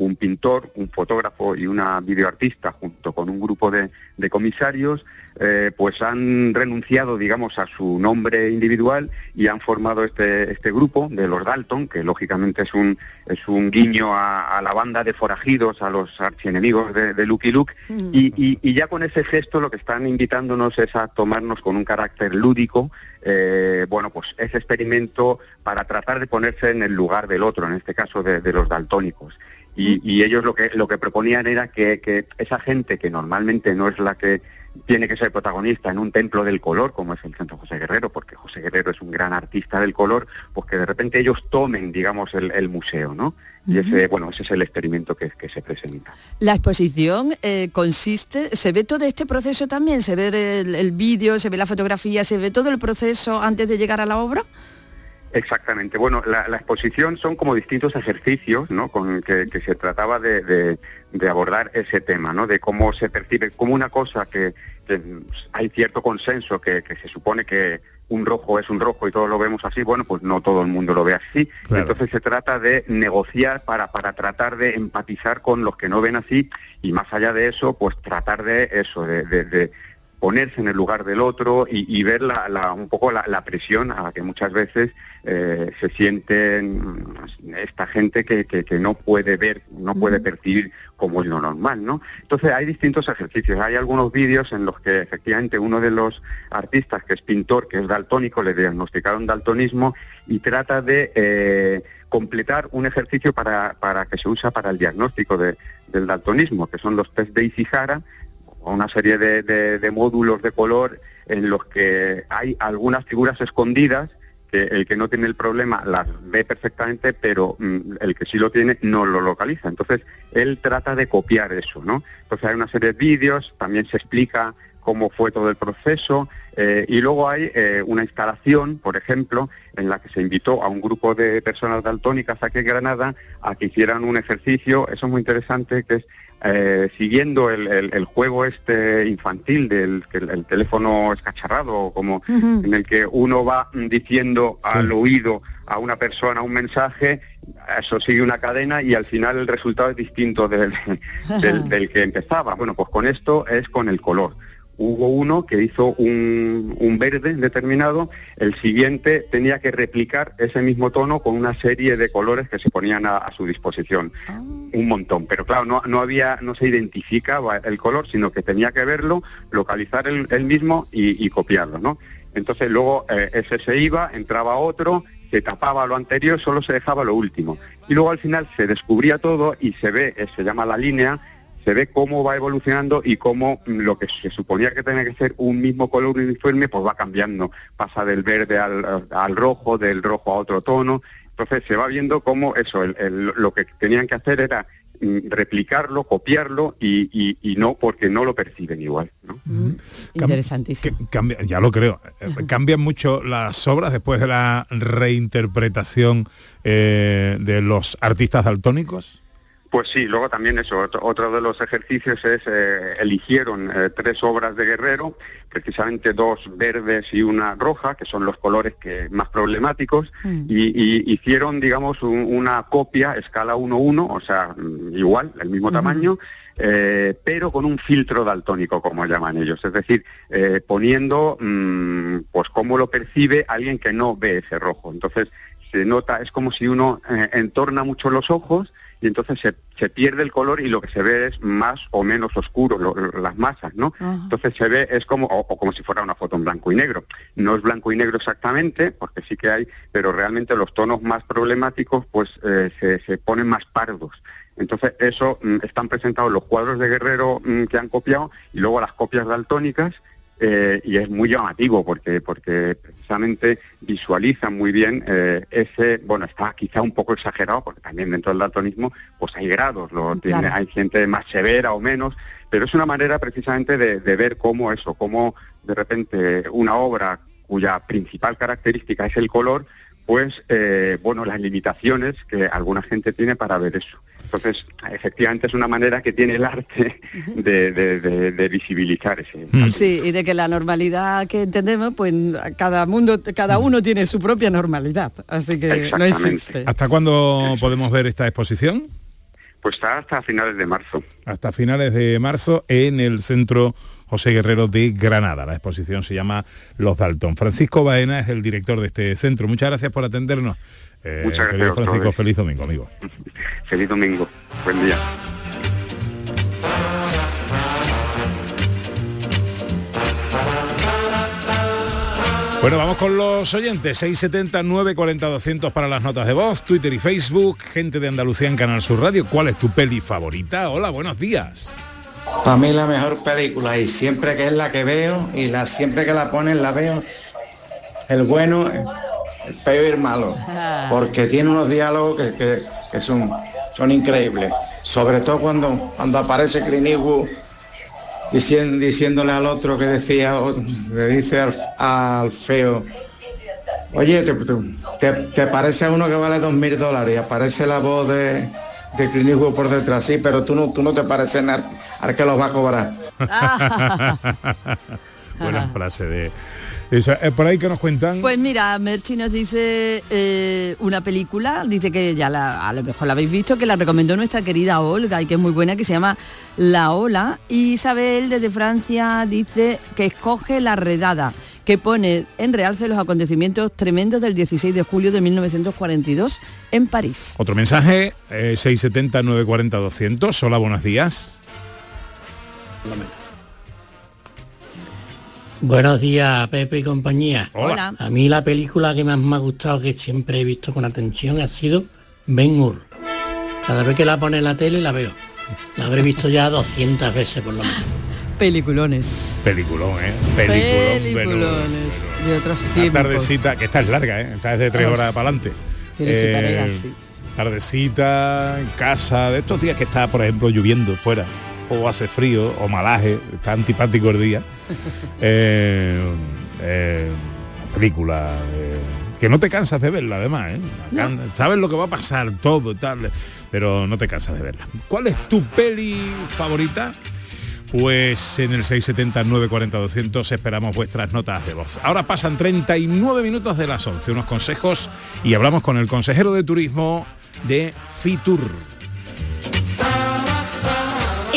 un pintor, un fotógrafo y una videoartista junto con un grupo de, de comisarios, eh, pues han renunciado, digamos, a su nombre individual y han formado este, este grupo de los Dalton, que lógicamente es un, es un guiño a, a la banda de forajidos, a los archienemigos de, de Lucky Luke, y, y- y ya con ese gesto lo que están invitándonos es a tomarnos con un carácter lúdico, eh, bueno, pues ese experimento para tratar de ponerse en el lugar del otro, en este caso de, de los daltónicos. Y, y ellos lo que, lo que proponían era que, que esa gente que normalmente no es la que tiene que ser protagonista en un templo del color, como es el Centro José Guerrero, porque José Guerrero es un gran artista del color, pues que de repente ellos tomen, digamos, el, el museo, ¿no? Y ese, bueno, ese es el experimento que, que se presenta. La exposición eh, consiste, se ve todo este proceso también, se ve el, el vídeo, se ve la fotografía, se ve todo el proceso antes de llegar a la obra. Exactamente. Bueno, la, la exposición son como distintos ejercicios, ¿no? Con que, que se trataba de, de- de abordar ese tema, ¿no? De cómo se percibe como una cosa que, que hay cierto consenso que, que se supone que un rojo es un rojo y todos lo vemos así, bueno, pues no todo el mundo lo ve así. Entonces se trata de negociar para, para tratar de empatizar con los que no ven así y más allá de eso, pues tratar de eso, de ponerse en el lugar del otro y, y ver la, la- un poco la, la presión a la que muchas veces eh, se sienten esta gente que, que- que no puede ver, no puede percibir como es lo normal, ¿no? Entonces hay distintos ejercicios, hay algunos vídeos en los que efectivamente uno de los artistas que es pintor, que es daltónico, le diagnosticaron daltonismo y trata de eh, completar un ejercicio para, para que se usa para el diagnóstico de- del daltonismo, que son los test de Ishihara, o una serie de, de- de módulos de color en los que hay algunas figuras escondidas que el que no tiene el problema las ve perfectamente, pero mm, el que sí lo tiene no lo localiza. Entonces, él trata de copiar eso, ¿no? Entonces hay una serie de vídeos, también se explica cómo fue todo el proceso, eh, y luego hay eh, una instalación, por ejemplo, en la que se invitó a un grupo de personas daltónicas aquí en Granada a que hicieran un ejercicio, eso es muy interesante, que es eh, siguiendo el, el- el juego este infantil del que el, el teléfono escacharrado, como en el que uno va diciendo al oído a una persona un mensaje, eso sigue una cadena y al final el resultado es distinto del, del- del que empezaba. Bueno, pues con esto es con el color. Hubo uno que hizo un, un verde determinado, el siguiente tenía que replicar ese mismo tono con una serie de colores que se ponían a, a su disposición. Un montón, pero claro, no, no había, no se identificaba el color, sino que tenía que verlo, localizar el, el mismo y, y copiarlo, ¿no? Entonces luego eh, ese se iba, entraba otro, se tapaba lo anterior, solo se dejaba lo último. Y luego al final se descubría todo y se ve, eh, se llama la línea, se ve cómo va evolucionando y cómo mm, lo que se suponía que tenía que ser un mismo color uniforme, pues va cambiando. Pasa del verde al, al rojo, del rojo a otro tono. Entonces se va viendo cómo eso, el- el- lo que tenían que hacer era mm, replicarlo, copiarlo y, y- y no porque no lo perciben igual. ¿no? Interesantísimo. Cambia, ya lo creo. Cambian mucho las obras después de la reinterpretación eh, de los artistas daltónicos. Pues sí, luego también eso, otro, otro de los ejercicios es, eh, eligieron eh, tres obras de Guerrero, precisamente dos verdes y una roja, que son los colores que más problemáticos, y, y hicieron, digamos, un- una copia escala 1-1, o sea, mm, igual, el mismo tamaño, eh, pero con un filtro daltónico, como llaman ellos, es decir, poniendo, mm, pues, cómo lo percibe alguien que no ve ese rojo. Entonces, se nota, es como si uno entorna mucho los ojos y entonces se, se pierde el color y lo que se ve es más o menos oscuro, lo- lo- las masas, ¿no? Entonces se ve, es como, o, o como si fuera una foto en blanco y negro. No es blanco y negro exactamente, porque sí que hay, pero realmente los tonos más problemáticos pues eh, se, se ponen más pardos. Entonces eso mm, están presentados los cuadros de Guerrero mm, que han copiado y luego las copias daltónicas eh, y es muy llamativo porque porque precisamente visualizan muy bien eh, ese bueno está quizá un poco exagerado porque también dentro del daltonismo pues hay grados lo tiene- hay gente más severa o menos pero es una manera precisamente de, de ver cómo eso cómo de repente una obra cuya principal característica es el color pues eh, bueno las limitaciones que alguna gente tiene para ver eso entonces efectivamente es una manera que tiene el arte de, de- de- de visibilizar ese Sí, y de que la normalidad que entendemos, pues cada mundo, cada uno tiene su propia normalidad, así que no existe. ¿Hasta cuándo podemos ver esta exposición? Pues está hasta finales de marzo. Hasta finales de marzo en el Centro José Guerrero de Granada. La exposición se llama Los Dalton. Francisco Baena es el director de este centro. Muchas gracias por atendernos. Eh, Muchas querido gracias a Francisco, feliz domingo, amigo. Feliz domingo. Buen día. Bueno, vamos con los oyentes. 670 940 200 para las notas de voz, Twitter y Facebook. Gente de Andalucía en Canal Sur Radio. ¿Cuál es tu peli favorita? Hola, buenos días. Para mí la mejor película y siempre que es la que veo y la siempre que la ponen la veo el bueno, el feo y el malo, porque tiene unos diálogos que, que- que son, son increíbles, sobre todo cuando, cuando aparece Clint Eastwood diciendo, diciéndole al otro que decía, le dice al, al feo, oye, te, te- te parece a uno que vale dos mil dólares y aparece la voz de, de Clint Eastwood por detrás, sí, pero tú no, tú no te pareces al, al que los va a cobrar. Buena frase de, Esa- eh, por ahí que nos cuentan. Pues mira, Merchi nos dice eh, una película, dice que ya la- a lo mejor la habéis visto, que la recomendó nuestra querida Olga y que es muy buena, que se llama La Ola. Y Isabel desde Francia dice que escoge La Redada, que pone en realce los acontecimientos tremendos del 16 de julio de 1942 en París. Otro mensaje, eh, 670 940 200. Hola, buenos días. Buenos días, Pepe y compañía. Hola. A mí la película que más me ha gustado, que siempre he visto con atención, ha sido Ben Hur. Cada vez que la pone en la tele la veo. La habré visto ya 200 veces por lo menos. Peliculones. Peliculón, ¿eh? Peliculón. Peliculones de otros tiempos. tardecita, que esta es larga, ¿eh? Esta es de tres Uf. horas para adelante. Tiene su tarea, sí. Tardecita, en casa, de estos días que está, por ejemplo, lloviendo fuera, o hace frío, o malaje, está antipático el día. Eh, eh, película eh, que no te cansas de verla, además, ¿eh? Sabes lo que va a pasar, todo, tal, pero no te cansas de verla. ¿Cuál es tu peli favorita? Pues en el 670 940 200 esperamos vuestras notas de voz. Ahora pasan 39 minutos de las 11, unos consejos y hablamos con el consejero de turismo de Fitur.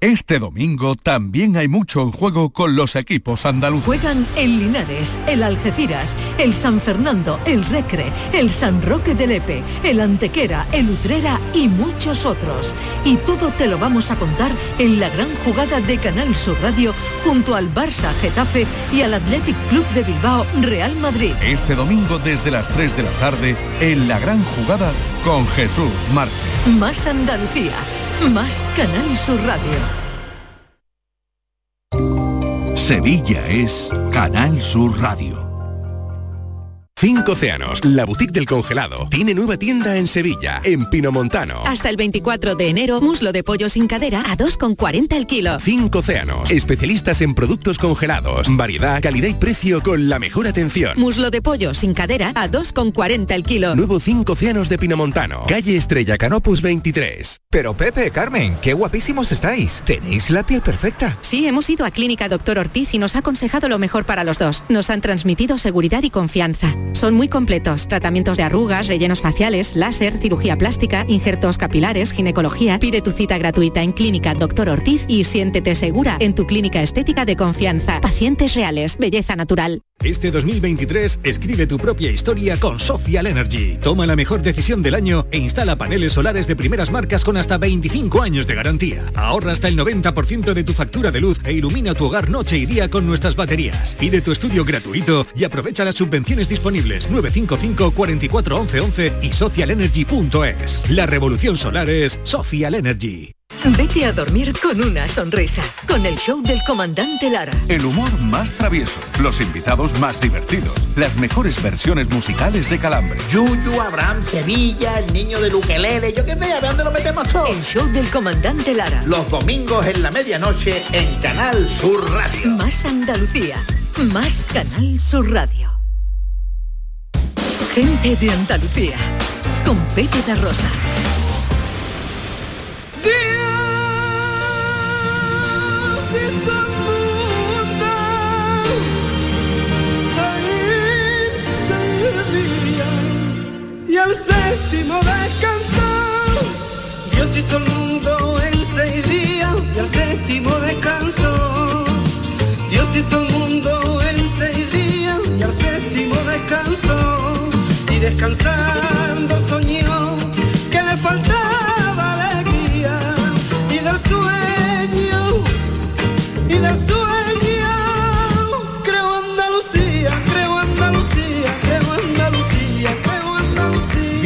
Este domingo también hay mucho en juego con los equipos andaluces. Juegan el Linares, el Algeciras, el San Fernando, el Recre, el San Roque de Lepe, el Antequera, el Utrera y muchos otros. Y todo te lo vamos a contar en la gran jugada de Canal Sur Radio junto al Barça Getafe y al Athletic Club de Bilbao Real Madrid. Este domingo desde las 3 de la tarde en la gran jugada con Jesús Márquez. Más Andalucía, más Canal Sur Radio. Sevilla es Canal Sur Radio. Cinco Océanos, la boutique del congelado, tiene nueva tienda en Sevilla, en Pinomontano. Hasta el 24 de enero, muslo de pollo sin cadera a 2,40 el kilo. Cinco Océanos, especialistas en productos congelados, variedad, calidad y precio con la mejor atención. Muslo de pollo sin cadera a 2,40 el kilo. Nuevo Cinco Océanos de Pinomontano, calle Estrella Canopus 23. Pero Pepe, Carmen, qué guapísimos estáis. Tenéis la piel perfecta. Sí, hemos ido a Clínica Doctor Ortiz y nos ha aconsejado lo mejor para los dos. Nos han transmitido seguridad y confianza. Son muy completos. Tratamientos de arrugas, rellenos faciales, láser, cirugía plástica, injertos capilares, ginecología. Pide tu cita gratuita en Clínica Doctor Ortiz y siéntete segura en tu clínica estética de confianza. Pacientes reales, belleza natural. Este 2023 escribe tu propia historia con Social Energy. Toma la mejor decisión del año e instala paneles solares de primeras marcas con hasta 25 años de garantía. Ahorra hasta el 90% de tu factura de luz e ilumina tu hogar noche y día con nuestras baterías. Pide tu estudio gratuito y aprovecha las subvenciones disponibles 955 44 11 11 y socialenergy.es. La revolución solar es Social Energy. Vete a dormir con una sonrisa, con el show del comandante Lara. El humor más travieso, los invitados más divertidos, las mejores versiones musicales de Calambre. Yuyu, Abraham, Sevilla, el niño del ukelele, yo qué sé, a ver dónde lo metemos todo. El show del comandante Lara. Los domingos en la medianoche en Canal Sur Radio. Más Andalucía, más Canal Sur Radio. Gente de Andalucía, con Pepe da Rosa. Y al séptimo descansó. Dios hizo el mundo en seis días y al séptimo descansó. Y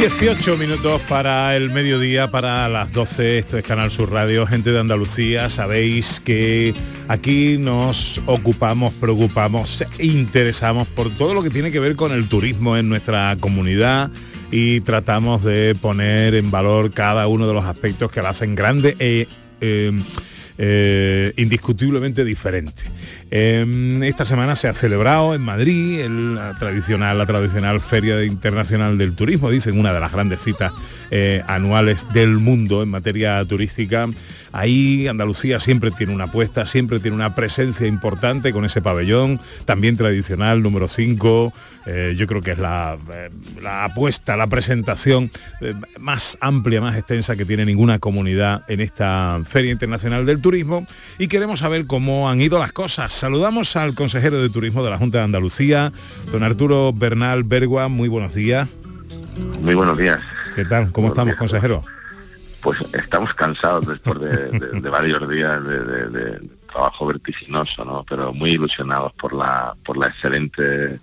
18 minutos para el mediodía, para las 12, esto es Canal Sur Radio, gente de Andalucía, sabéis que aquí nos ocupamos, preocupamos, interesamos por todo lo que tiene que ver con el turismo en nuestra comunidad y tratamos de poner en valor cada uno de los aspectos que la hacen grande e eh, eh, indiscutiblemente diferente. Eh, esta semana se ha celebrado en Madrid la tradicional, la tradicional Feria Internacional del Turismo, dicen una de las grandes citas eh, anuales del mundo en materia turística. Ahí Andalucía siempre tiene una apuesta, siempre tiene una presencia importante con ese pabellón, también tradicional, número 5. eh, yo creo que es la, eh, la apuesta, la presentación eh, más amplia, más extensa que tiene ninguna comunidad en esta Feria Internacional del Turismo. Y queremos saber cómo han ido las cosas. Saludamos al consejero de Turismo de la Junta de Andalucía, don Arturo Bernal Bergua. Muy buenos días. Muy buenos días. ¿Qué tal? ¿Cómo estamos, consejero? Pues estamos cansados después de, de- de varios días de, trabajo vertiginoso, ¿no? Pero muy ilusionados por la por la excelente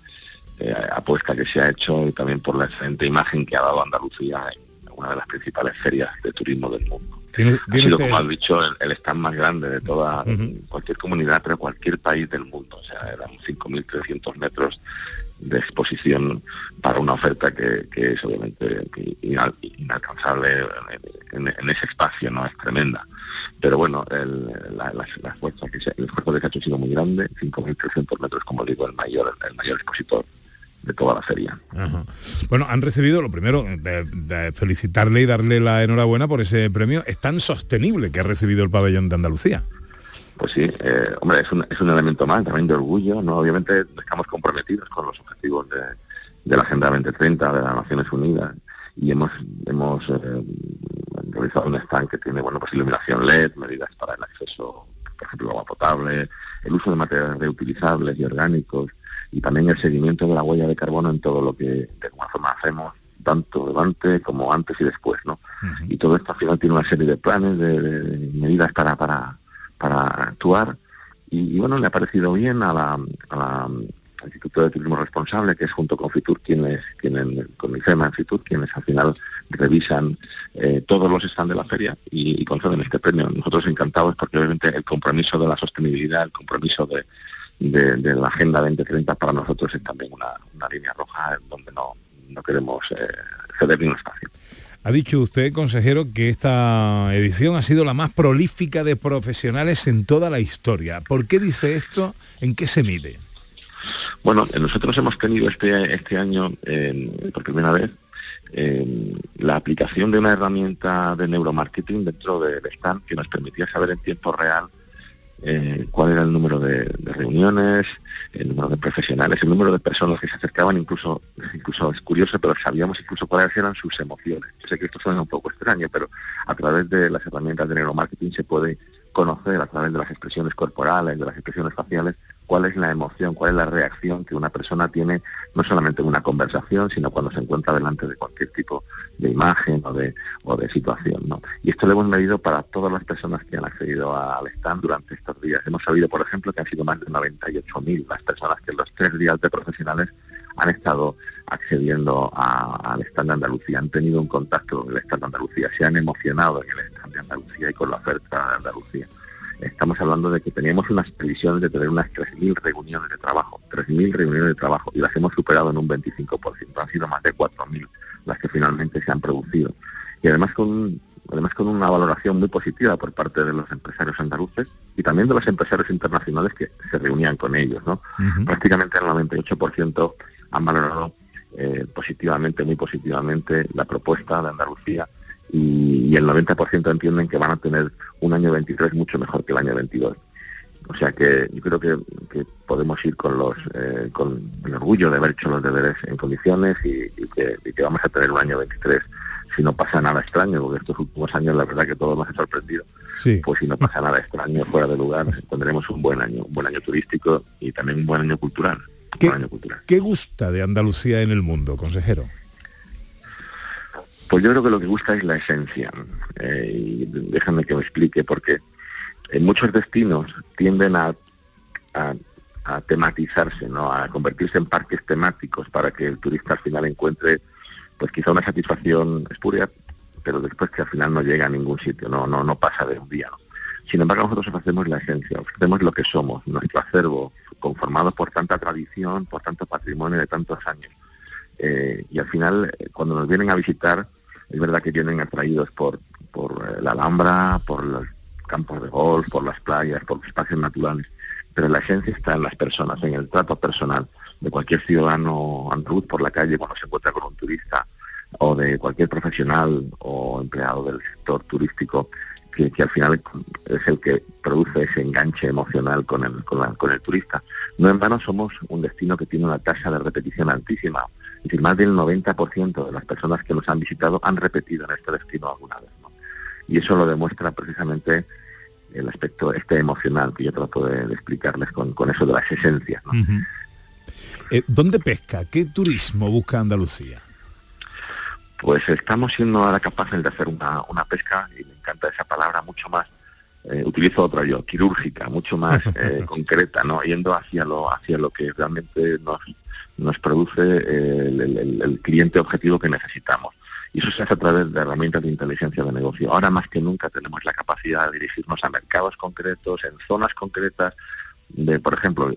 eh, apuesta que se ha hecho y también por la excelente imagen que ha dado Andalucía en una de las principales ferias de turismo del mundo. Tiene- Ha sido, como has dicho, el, el stand más grande de toda cualquier comunidad, pero cualquier país del mundo. O sea, eran 5.300 metros de exposición para una oferta que, que es obviamente ina- inalcanzable en, ese espacio, ¿no? Es tremenda. Pero bueno, el, la, las fuerzas que se- el esfuerzo que se ha hecho ha sido muy grande, 5.300 metros, como digo, el mayor, el mayor expositor de toda la feria. Ajá. Bueno, han recibido, lo primero, de, de felicitarle y darle la enhorabuena por ese premio. Es tan sostenible que ha recibido el pabellón de Andalucía. Pues sí, eh, hombre, es un, es un elemento más también de orgullo, ¿no? Obviamente estamos comprometidos con los objetivos de, de la Agenda 2030 de las Naciones Unidas y hemos hemos eh, realizado un stand que tiene, bueno, pues iluminación LED, medidas para el acceso, por ejemplo, agua potable, el uso de materiales reutilizables y orgánicos y también el seguimiento de la huella de carbono en todo lo que de alguna forma hacemos tanto durante como antes y después, ¿no? Y todo esto al final tiene una serie de planes, de, de medidas para, para, para actuar. Y, y bueno, le ha parecido bien a la, a la- al Instituto de Turismo Responsable, que es junto con Fitur quienes, quienes con IFEMA Fitur, quienes al final revisan eh, todos los stands de la feria y, conceden este premio. Nosotros encantados porque obviamente el compromiso de la sostenibilidad, el compromiso de, la Agenda 2030 para nosotros es también una, línea roja en donde no, no queremos eh, ceder ni un espacio. Ha dicho usted, consejero, que esta edición ha sido la más prolífica de profesionales en toda la historia. ¿Por qué dice esto? ¿En qué se mide? Bueno, nosotros hemos tenido este, este año, eh, por primera vez, eh, la aplicación de una herramienta de neuromarketing dentro del stand que nos permitía saber en tiempo real eh, cuál era el número de, de reuniones, el número de profesionales, el número de personas que se acercaban, incluso, incluso es curioso, pero sabíamos incluso cuáles eran sus emociones. Yo sé que esto suena un poco extraño, pero a través de las herramientas de neuromarketing se puede conocer a través de las expresiones corporales, de las expresiones faciales, cuál es la emoción, cuál es la reacción que una persona tiene, no solamente en una conversación, sino cuando se encuentra delante de cualquier tipo de imagen o de, o de situación. ¿no? Y esto lo hemos medido para todas las personas que han accedido al stand durante estos días. Hemos sabido, por ejemplo, que han sido más de 98.000 las personas que en los tres días de profesionales han estado accediendo al stand de Andalucía, han tenido un contacto con el stand de Andalucía, se han emocionado en el stand de Andalucía y con la oferta de Andalucía. Estamos hablando de que teníamos unas previsiones de tener unas 3.000 reuniones de trabajo, 3.000 reuniones de trabajo, y las hemos superado en un 25%. Han sido más de 4.000 las que finalmente se han producido. Y además con, además con una valoración muy positiva por parte de los empresarios andaluces y también de los empresarios internacionales que se reunían con ellos. ¿no? Prácticamente el 98% han valorado eh, positivamente, muy positivamente, la propuesta de Andalucía y, y el 90% entienden que van a tener un año 23 mucho mejor que el año 22. O sea que yo creo que, que podemos ir con los eh, con el orgullo de haber hecho los deberes en condiciones y, y que, y que vamos a tener un año 23 si no pasa nada extraño, porque estos últimos años la verdad que todos nos ha sorprendido. Sí. Pues si no pasa nada extraño fuera de lugar, tendremos un buen año, un buen año turístico y también un buen año cultural. Un buen año cultural. ¿Qué gusta de Andalucía en el mundo, consejero? Pues yo creo que lo que gusta es la esencia. Eh, y déjame que me explique, porque en muchos destinos tienden a, tematizarse, ¿no? a convertirse en parques temáticos para que el turista al final encuentre pues quizá una satisfacción espuria, pero después que al final no llega a ningún sitio, no, no, no pasa de un día. Sin embargo, nosotros ofrecemos la esencia, ofrecemos lo que somos, nuestro acervo, conformado por tanta tradición, por tanto patrimonio de tantos años. Eh, y al final, eh, cuando nos vienen a visitar, es verdad que vienen atraídos por, por eh, la Alhambra, por los campos de golf, por las playas, por los espacios naturales, pero la esencia está en las personas, en el trato personal de cualquier ciudadano andaluz por la calle cuando se encuentra con un turista o de cualquier profesional o empleado del sector turístico que, que al final es el que produce ese enganche emocional con el, con, la- con el turista. No en vano somos un destino que tiene una tasa de repetición altísima. Es decir, más del 90% de las personas que nos han visitado han repetido en este destino alguna vez. ¿no? Y eso lo demuestra precisamente el aspecto este emocional que yo trato de, de explicarles con, con eso de las esencias. ¿no? Eh, ¿Dónde pesca? ¿Qué turismo busca Andalucía? Pues estamos siendo ahora capaces de hacer una, una pesca, y me encanta esa palabra, mucho más, eh, utilizo otra yo, quirúrgica, mucho más eh, concreta, ¿no? Yendo hacia lo, hacia lo que realmente nos, nos produce eh, el, cliente objetivo que necesitamos. Y eso se hace a través de herramientas de inteligencia de negocio. Ahora más que nunca tenemos la capacidad de dirigirnos a mercados concretos, en zonas concretas, de, por ejemplo,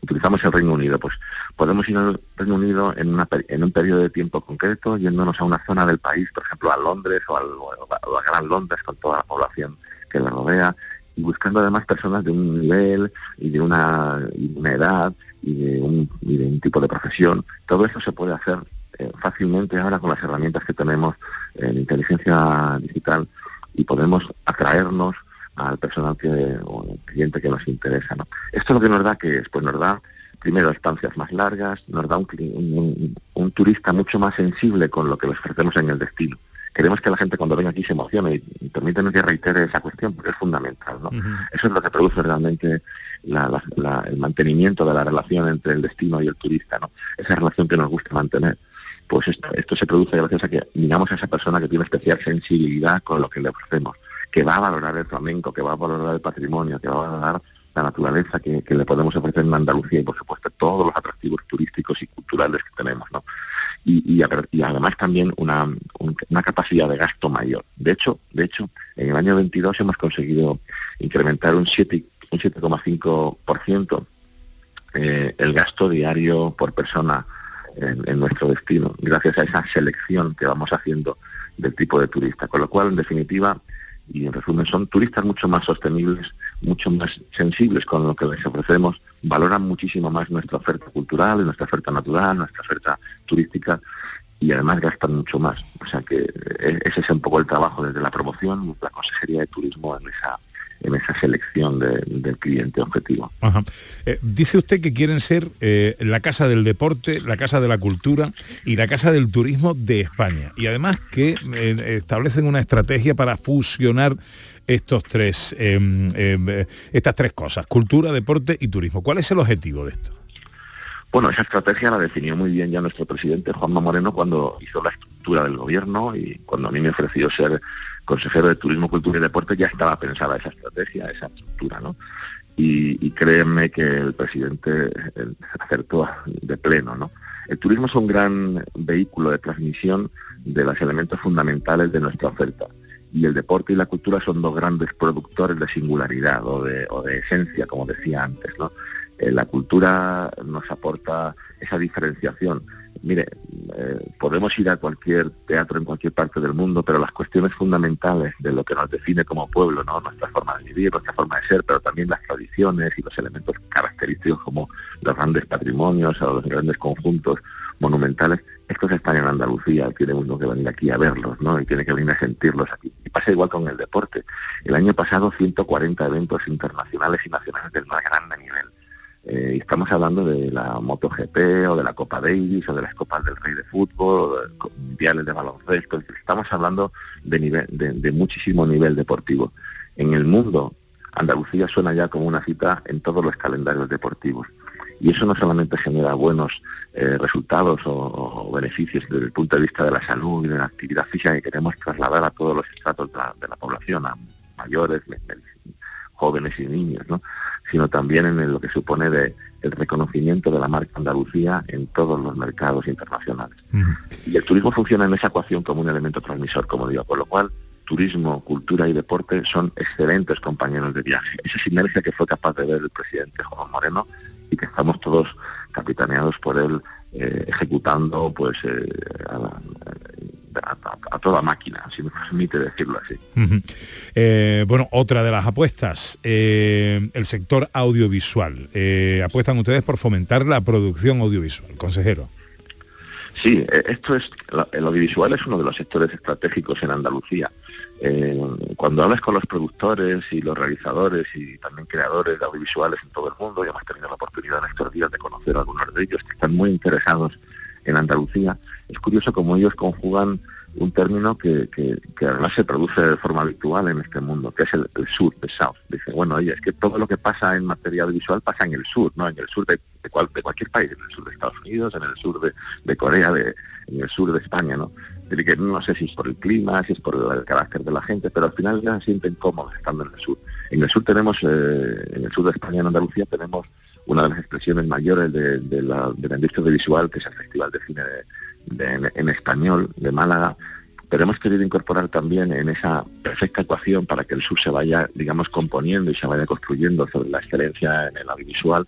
utilizamos el Reino Unido, pues podemos ir al Reino Unido en, una en un periodo de tiempo concreto, yéndonos a una zona del país, por ejemplo, a Londres o, al- o a, o a Gran Londres con toda la población que la rodea, y buscando además personas de un nivel y de una, una edad y de, un, y de un tipo de profesión. Todo eso se puede hacer eh, fácilmente ahora con las herramientas que tenemos en inteligencia digital y podemos atraernos al personal que, o al cliente que nos interesa. ¿no? Esto lo que nos da que es, pues nos da primero estancias más largas, nos da un, un- un- turista mucho más sensible con lo que le ofrecemos en el destino. Queremos que la gente cuando venga aquí se emocione y, permítanme que reitere esa cuestión porque es fundamental. ¿no? Eso es lo que produce realmente la- la- la- el mantenimiento de la relación entre el destino y el turista, ¿no? esa relación que nos gusta mantener. Pues esto, esto se produce gracias a que miramos a esa persona que tiene especial sensibilidad con lo que le ofrecemos, que va a valorar el flamenco, que va a valorar el patrimonio, que va a valorar la naturaleza que, que le podemos ofrecer en Andalucía y por supuesto todos los atractivos turísticos y culturales que tenemos. ¿no? Y, además también una, un- una capacidad de gasto mayor. De hecho, de hecho, en el año 22 hemos conseguido incrementar un 7 un 7,5% eh, el gasto diario por persona en nuestro destino, gracias a esa selección que vamos haciendo del tipo de turista. Con lo cual, en definitiva, y en resumen, son turistas mucho más sostenibles, mucho más sensibles con lo que les ofrecemos, valoran muchísimo más nuestra oferta cultural, nuestra oferta natural, nuestra oferta turística y además gastan mucho más. O sea que eh, ese es un poco el trabajo desde la promoción, la Consejería de Turismo en esa en esa selección de- del cliente objetivo. Eh, dice usted que quieren ser eh, la casa del deporte, la casa de la cultura y la casa del turismo de España. Y además que establecen una estrategia para fusionar estos tres, eh, eh, estas tres cosas, cultura, deporte y turismo. ¿Cuál es el objetivo de esto? Bueno, esa estrategia la definió muy bien ya nuestro presidente Juanma Moreno cuando hizo la estructura del gobierno y cuando a mí me ofreció ser consejero de Turismo, Cultura y Deporte ya estaba pensada esa estrategia, esa estructura, ¿no? Y, y créanme que el presidente eh, acertó de pleno, ¿no? El turismo es un gran vehículo de transmisión de los elementos fundamentales de nuestra oferta y el deporte y la cultura son dos grandes productores de singularidad o de, o de esencia, como decía antes, ¿no? Eh, la cultura nos aporta esa diferenciación. Mire, eh, podemos ir a cualquier teatro en cualquier parte del mundo, pero las cuestiones fundamentales de lo que nos define como pueblo, nuestra forma de vivir, nuestra forma de ser, pero también las tradiciones y los elementos característicos como los grandes patrimonios o los grandes conjuntos monumentales, estos están en Andalucía, tiene uno que venir aquí a verlos, ¿no? Y tiene que venir a sentirlos aquí. Y pasa igual con el deporte. El año pasado 140 eventos internacionales y nacionales del más grande nivel. Eh, estamos hablando de la MotoGP o de la Copa Davis o de las Copas del Rey de Fútbol, o de mundiales de baloncesto. Estamos hablando de, nivel, de, muchísimo nivel deportivo. En el mundo, Andalucía suena ya como una cita en todos los calendarios deportivos. Y eso no solamente genera buenos eh, resultados o, beneficios desde el punto de vista de la salud y de la actividad física que queremos trasladar a todos los estratos de la, de la población, a mayores, jóvenes y niños, ¿no? Sino también en lo que supone de el reconocimiento de la marca Andalucía en todos los mercados internacionales. Y el turismo funciona en esa ecuación como un elemento transmisor, como digo, con lo cual turismo, cultura y deporte son excelentes compañeros de viaje. Esa sinergia que fue capaz de ver el presidente Juan Moreno y que estamos todos capitaneados por él eh, ejecutando pues eh, a, la- a- toda máquina, si me permite decirlo así. Eh, bueno, otra de las apuestas, eh, el sector audiovisual. Eh, apuestan ustedes por fomentar la producción audiovisual, consejero. Sí, esto es, el audiovisual es uno de los sectores estratégicos en Andalucía. Eh, cuando hablas con los productores y los realizadores y también creadores de audiovisuales en todo el mundo, y hemos tenido la oportunidad en estos días de conocer a algunos de ellos que están muy interesados en Andalucía, es curioso cómo ellos conjugan un término que, que- además se produce de forma habitual en este mundo, que es el, el sur, el south. Dice, bueno, oye, es que todo lo que pasa en materia audiovisual pasa en el sur, ¿no? En el sur de, cual- de cualquier país, en el sur de Estados Unidos, en el sur de, Corea, de, en el sur de España, ¿no? Decir, que no sé si es por el clima, si es por el, carácter de la gente, pero al final ya se sienten cómodos estando en el sur. En el sur tenemos, eh, en el sur de España, en Andalucía, tenemos una de las expresiones mayores de, de la, de la industria audiovisual, que es el Festival de Cine en, Español de Málaga, pero hemos querido incorporar también en esa perfecta ecuación para que el sur se vaya, digamos, componiendo y se vaya construyendo sobre la excelencia en el audiovisual,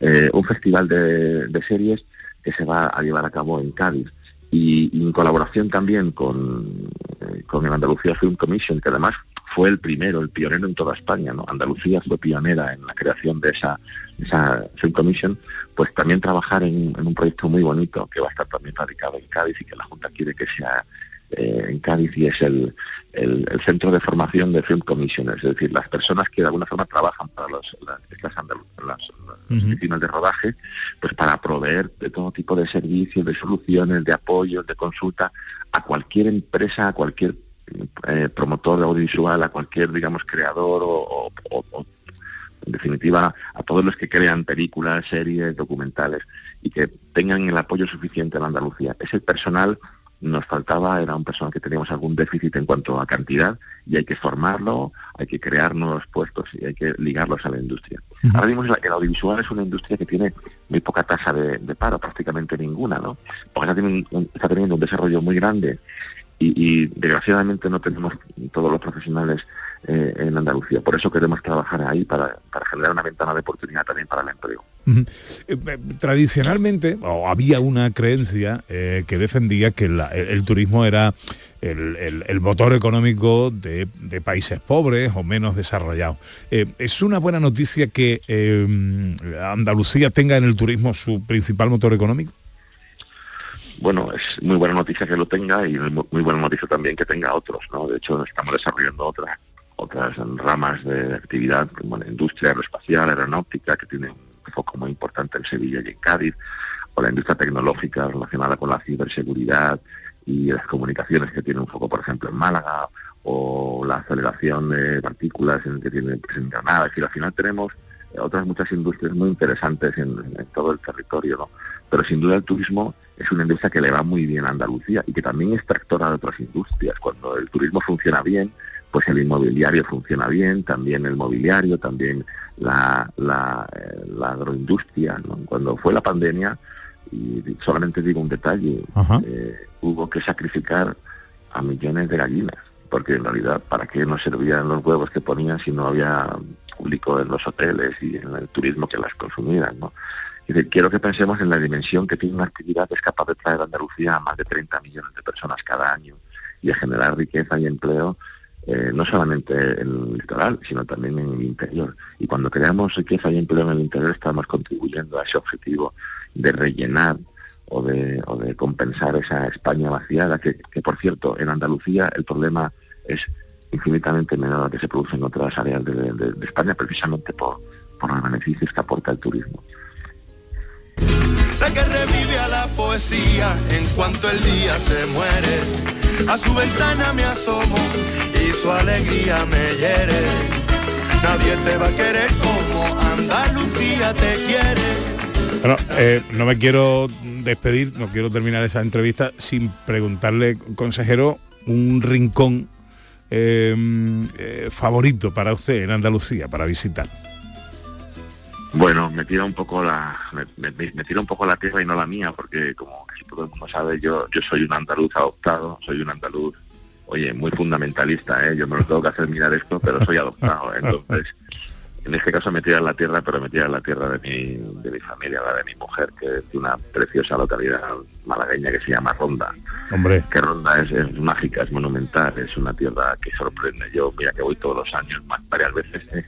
eh, un festival de series que se va a llevar a cabo en Cádiz y, y en colaboración también con, eh, con el Andalucía Film Commission, que además fue el primero, el pionero en toda España, ¿no? Andalucía fue pionera en la creación de esa, esa Film Commission, pues también trabajar en, en un proyecto muy bonito que va a estar también radicado en Cádiz y que la Junta quiere que sea eh, en Cádiz y es el, el- el centro de formación de Film Commissioners, es decir, las personas que de alguna forma trabajan para los, las, las- las oficinas de rodaje, pues para proveer de todo tipo de servicios, de soluciones, de apoyos, de consulta a cualquier empresa, a cualquier eh, promotor de audiovisual, a cualquier, digamos, creador o, o- en definitiva, a todos los que crean películas, series, documentales y que tengan el apoyo suficiente en Andalucía. Ese personal nos faltaba, era un personal que teníamos algún déficit en cuanto a cantidad y hay que formarlo, hay que crear nuevos puestos y hay que ligarlos a la industria. Ahora mismo el audiovisual es una industria que tiene muy poca tasa de, de paro, prácticamente ninguna, ¿no? Porque está teniendo, un, está teniendo un desarrollo muy grande y, y, desgraciadamente no tenemos todos los profesionales eh, en Andalucía. Por eso queremos trabajar ahí para, para generar una ventana de oportunidad también para el empleo. Eh, eh, Tradicionalmente, había una creencia eh, que defendía que el, turismo era el, motor económico de, países pobres o menos desarrollados. ¿Es una buena noticia que Andalucía tenga en el turismo su principal motor económico? Bueno, es muy buena noticia que lo tenga y muy buena noticia también que tenga otros, ¿no? De hecho, estamos desarrollando otras otras ramas de actividad como la industria aeroespacial, aeronáutica, que tiene un foco muy importante en Sevilla y en Cádiz, o la industria tecnológica relacionada con la ciberseguridad y las comunicaciones, que tiene un foco, por ejemplo, en Málaga, o la aceleración de partículas en que tiene pues, en Granada. Es decir, al final tenemos eh, otras muchas industrias muy interesantes en, en todo el territorio, ¿no? Pero sin duda el turismo es una industria que le va muy bien a Andalucía y que también es tractora de otras industrias. Cuando el turismo funciona bien, pues el inmobiliario funciona bien, también el mobiliario, también la, la, eh, la agroindustria. ¿no? Cuando fue la pandemia, y solamente digo un detalle, eh, hubo que sacrificar a millones de gallinas, porque en realidad, ¿para qué nos servían los huevos que ponían si no había público en los hoteles y en el turismo que las consumieran? ¿no? Es decir, quiero que pensemos en la dimensión que tiene una actividad que es capaz de traer a Andalucía a más de 30 millones de personas cada año y de generar riqueza y empleo eh, no solamente en el litoral, sino también en el interior. Y cuando creamos riqueza y empleo en el interior estamos contribuyendo a ese objetivo de rellenar o de, o de compensar esa España vaciada, que, que, por cierto en Andalucía el problema es infinitamente menor al que se produce en otras áreas de España, precisamente por, por los beneficios que aporta el turismo. La que revive a la poesía en cuanto el día se muere. A su ventana me asomo y su alegría me hiere. Nadie te va a querer como Andalucía te quiere. Bueno, eh, no me quiero despedir, no quiero terminar esa entrevista sin preguntarle, consejero, un rincón eh, eh, favorito para usted en Andalucía, para visitar. Bueno, me tira un poco la me, me- me tira un poco la tierra y no la mía, porque como todo el mundo sabe, yo yo soy un andaluz adoptado, soy un andaluz, oye, muy fundamentalista, ¿eh? yo me lo tengo que hacer mirar esto, pero soy adoptado, ¿eh? entonces en este caso me tira en la tierra, pero me tira en la tierra de mi, de mi familia, la de mi mujer, que es de una preciosa localidad malagueña que se llama Ronda. Hombre. Que Ronda es, es mágica, es monumental, es una tierra que sorprende. Yo, mira que voy todos los años, más varias veces, ¿eh?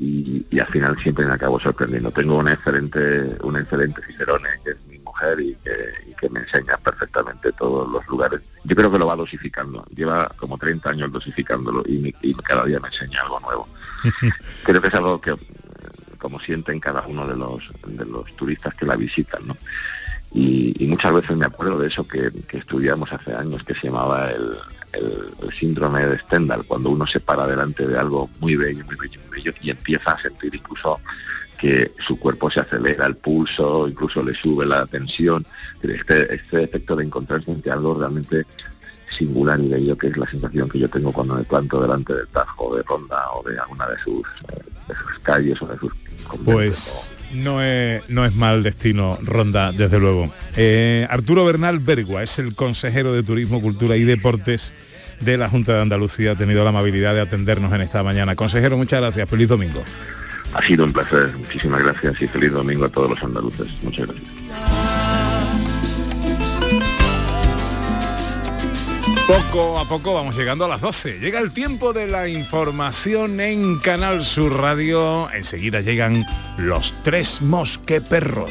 y, y al final siempre me acabo sorprendiendo. Tengo una excelente, una excelente Cicerone, que es mujer y que, y que me enseña perfectamente todos los lugares. Yo creo que lo va dosificando, lleva como 30 años dosificándolo y, cada día me enseña algo nuevo. Creo que es algo que, eh, como sienten cada uno de los, de los turistas que la visitan, ¿no? Y, y muchas veces me acuerdo de eso que, que estudiamos hace años, que se llamaba el, el- el síndrome de Stendhal, cuando uno se para delante de algo muy bello, muy bello, muy bello, y empieza a sentir incluso que su cuerpo se acelera, el pulso, incluso le sube la tensión. Este, este efecto de encontrarse ante algo realmente singular y bello, que es la sensación que yo tengo cuando me planto delante del Tajo, de Ronda o de alguna de sus, eh, de sus calles o de sus. Pues no es, no es mal destino Ronda, desde luego. Eh, Arturo Bernal Bergua es el consejero de Turismo, Cultura y Deportes de la Junta de Andalucía. Ha tenido la amabilidad de atendernos en esta mañana. Consejero, muchas gracias. Feliz domingo. Ha sido un placer, muchísimas gracias y feliz domingo a todos los andaluces. Muchas gracias. Poco a poco vamos llegando a las 12. Llega el tiempo de la información en Canal Sur Radio. Enseguida llegan los tres mosqueperros.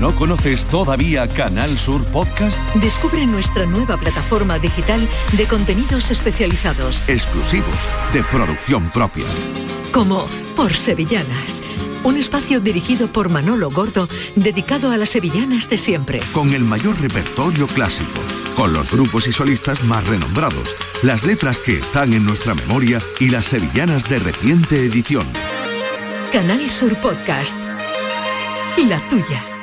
¿No conoces todavía Canal Sur Podcast? Descubre nuestra nueva plataforma digital de contenidos especializados, Exclusivos, de producción propia. como Por Sevillanas, un espacio dirigido por Manolo Gordo, dedicado a las sevillanas de siempre. Con el mayor repertorio clásico, con los grupos y solistas más renombrados, las letras que están en nuestra memoria y las sevillanas de reciente edición. Canal Sur Podcast. La tuya.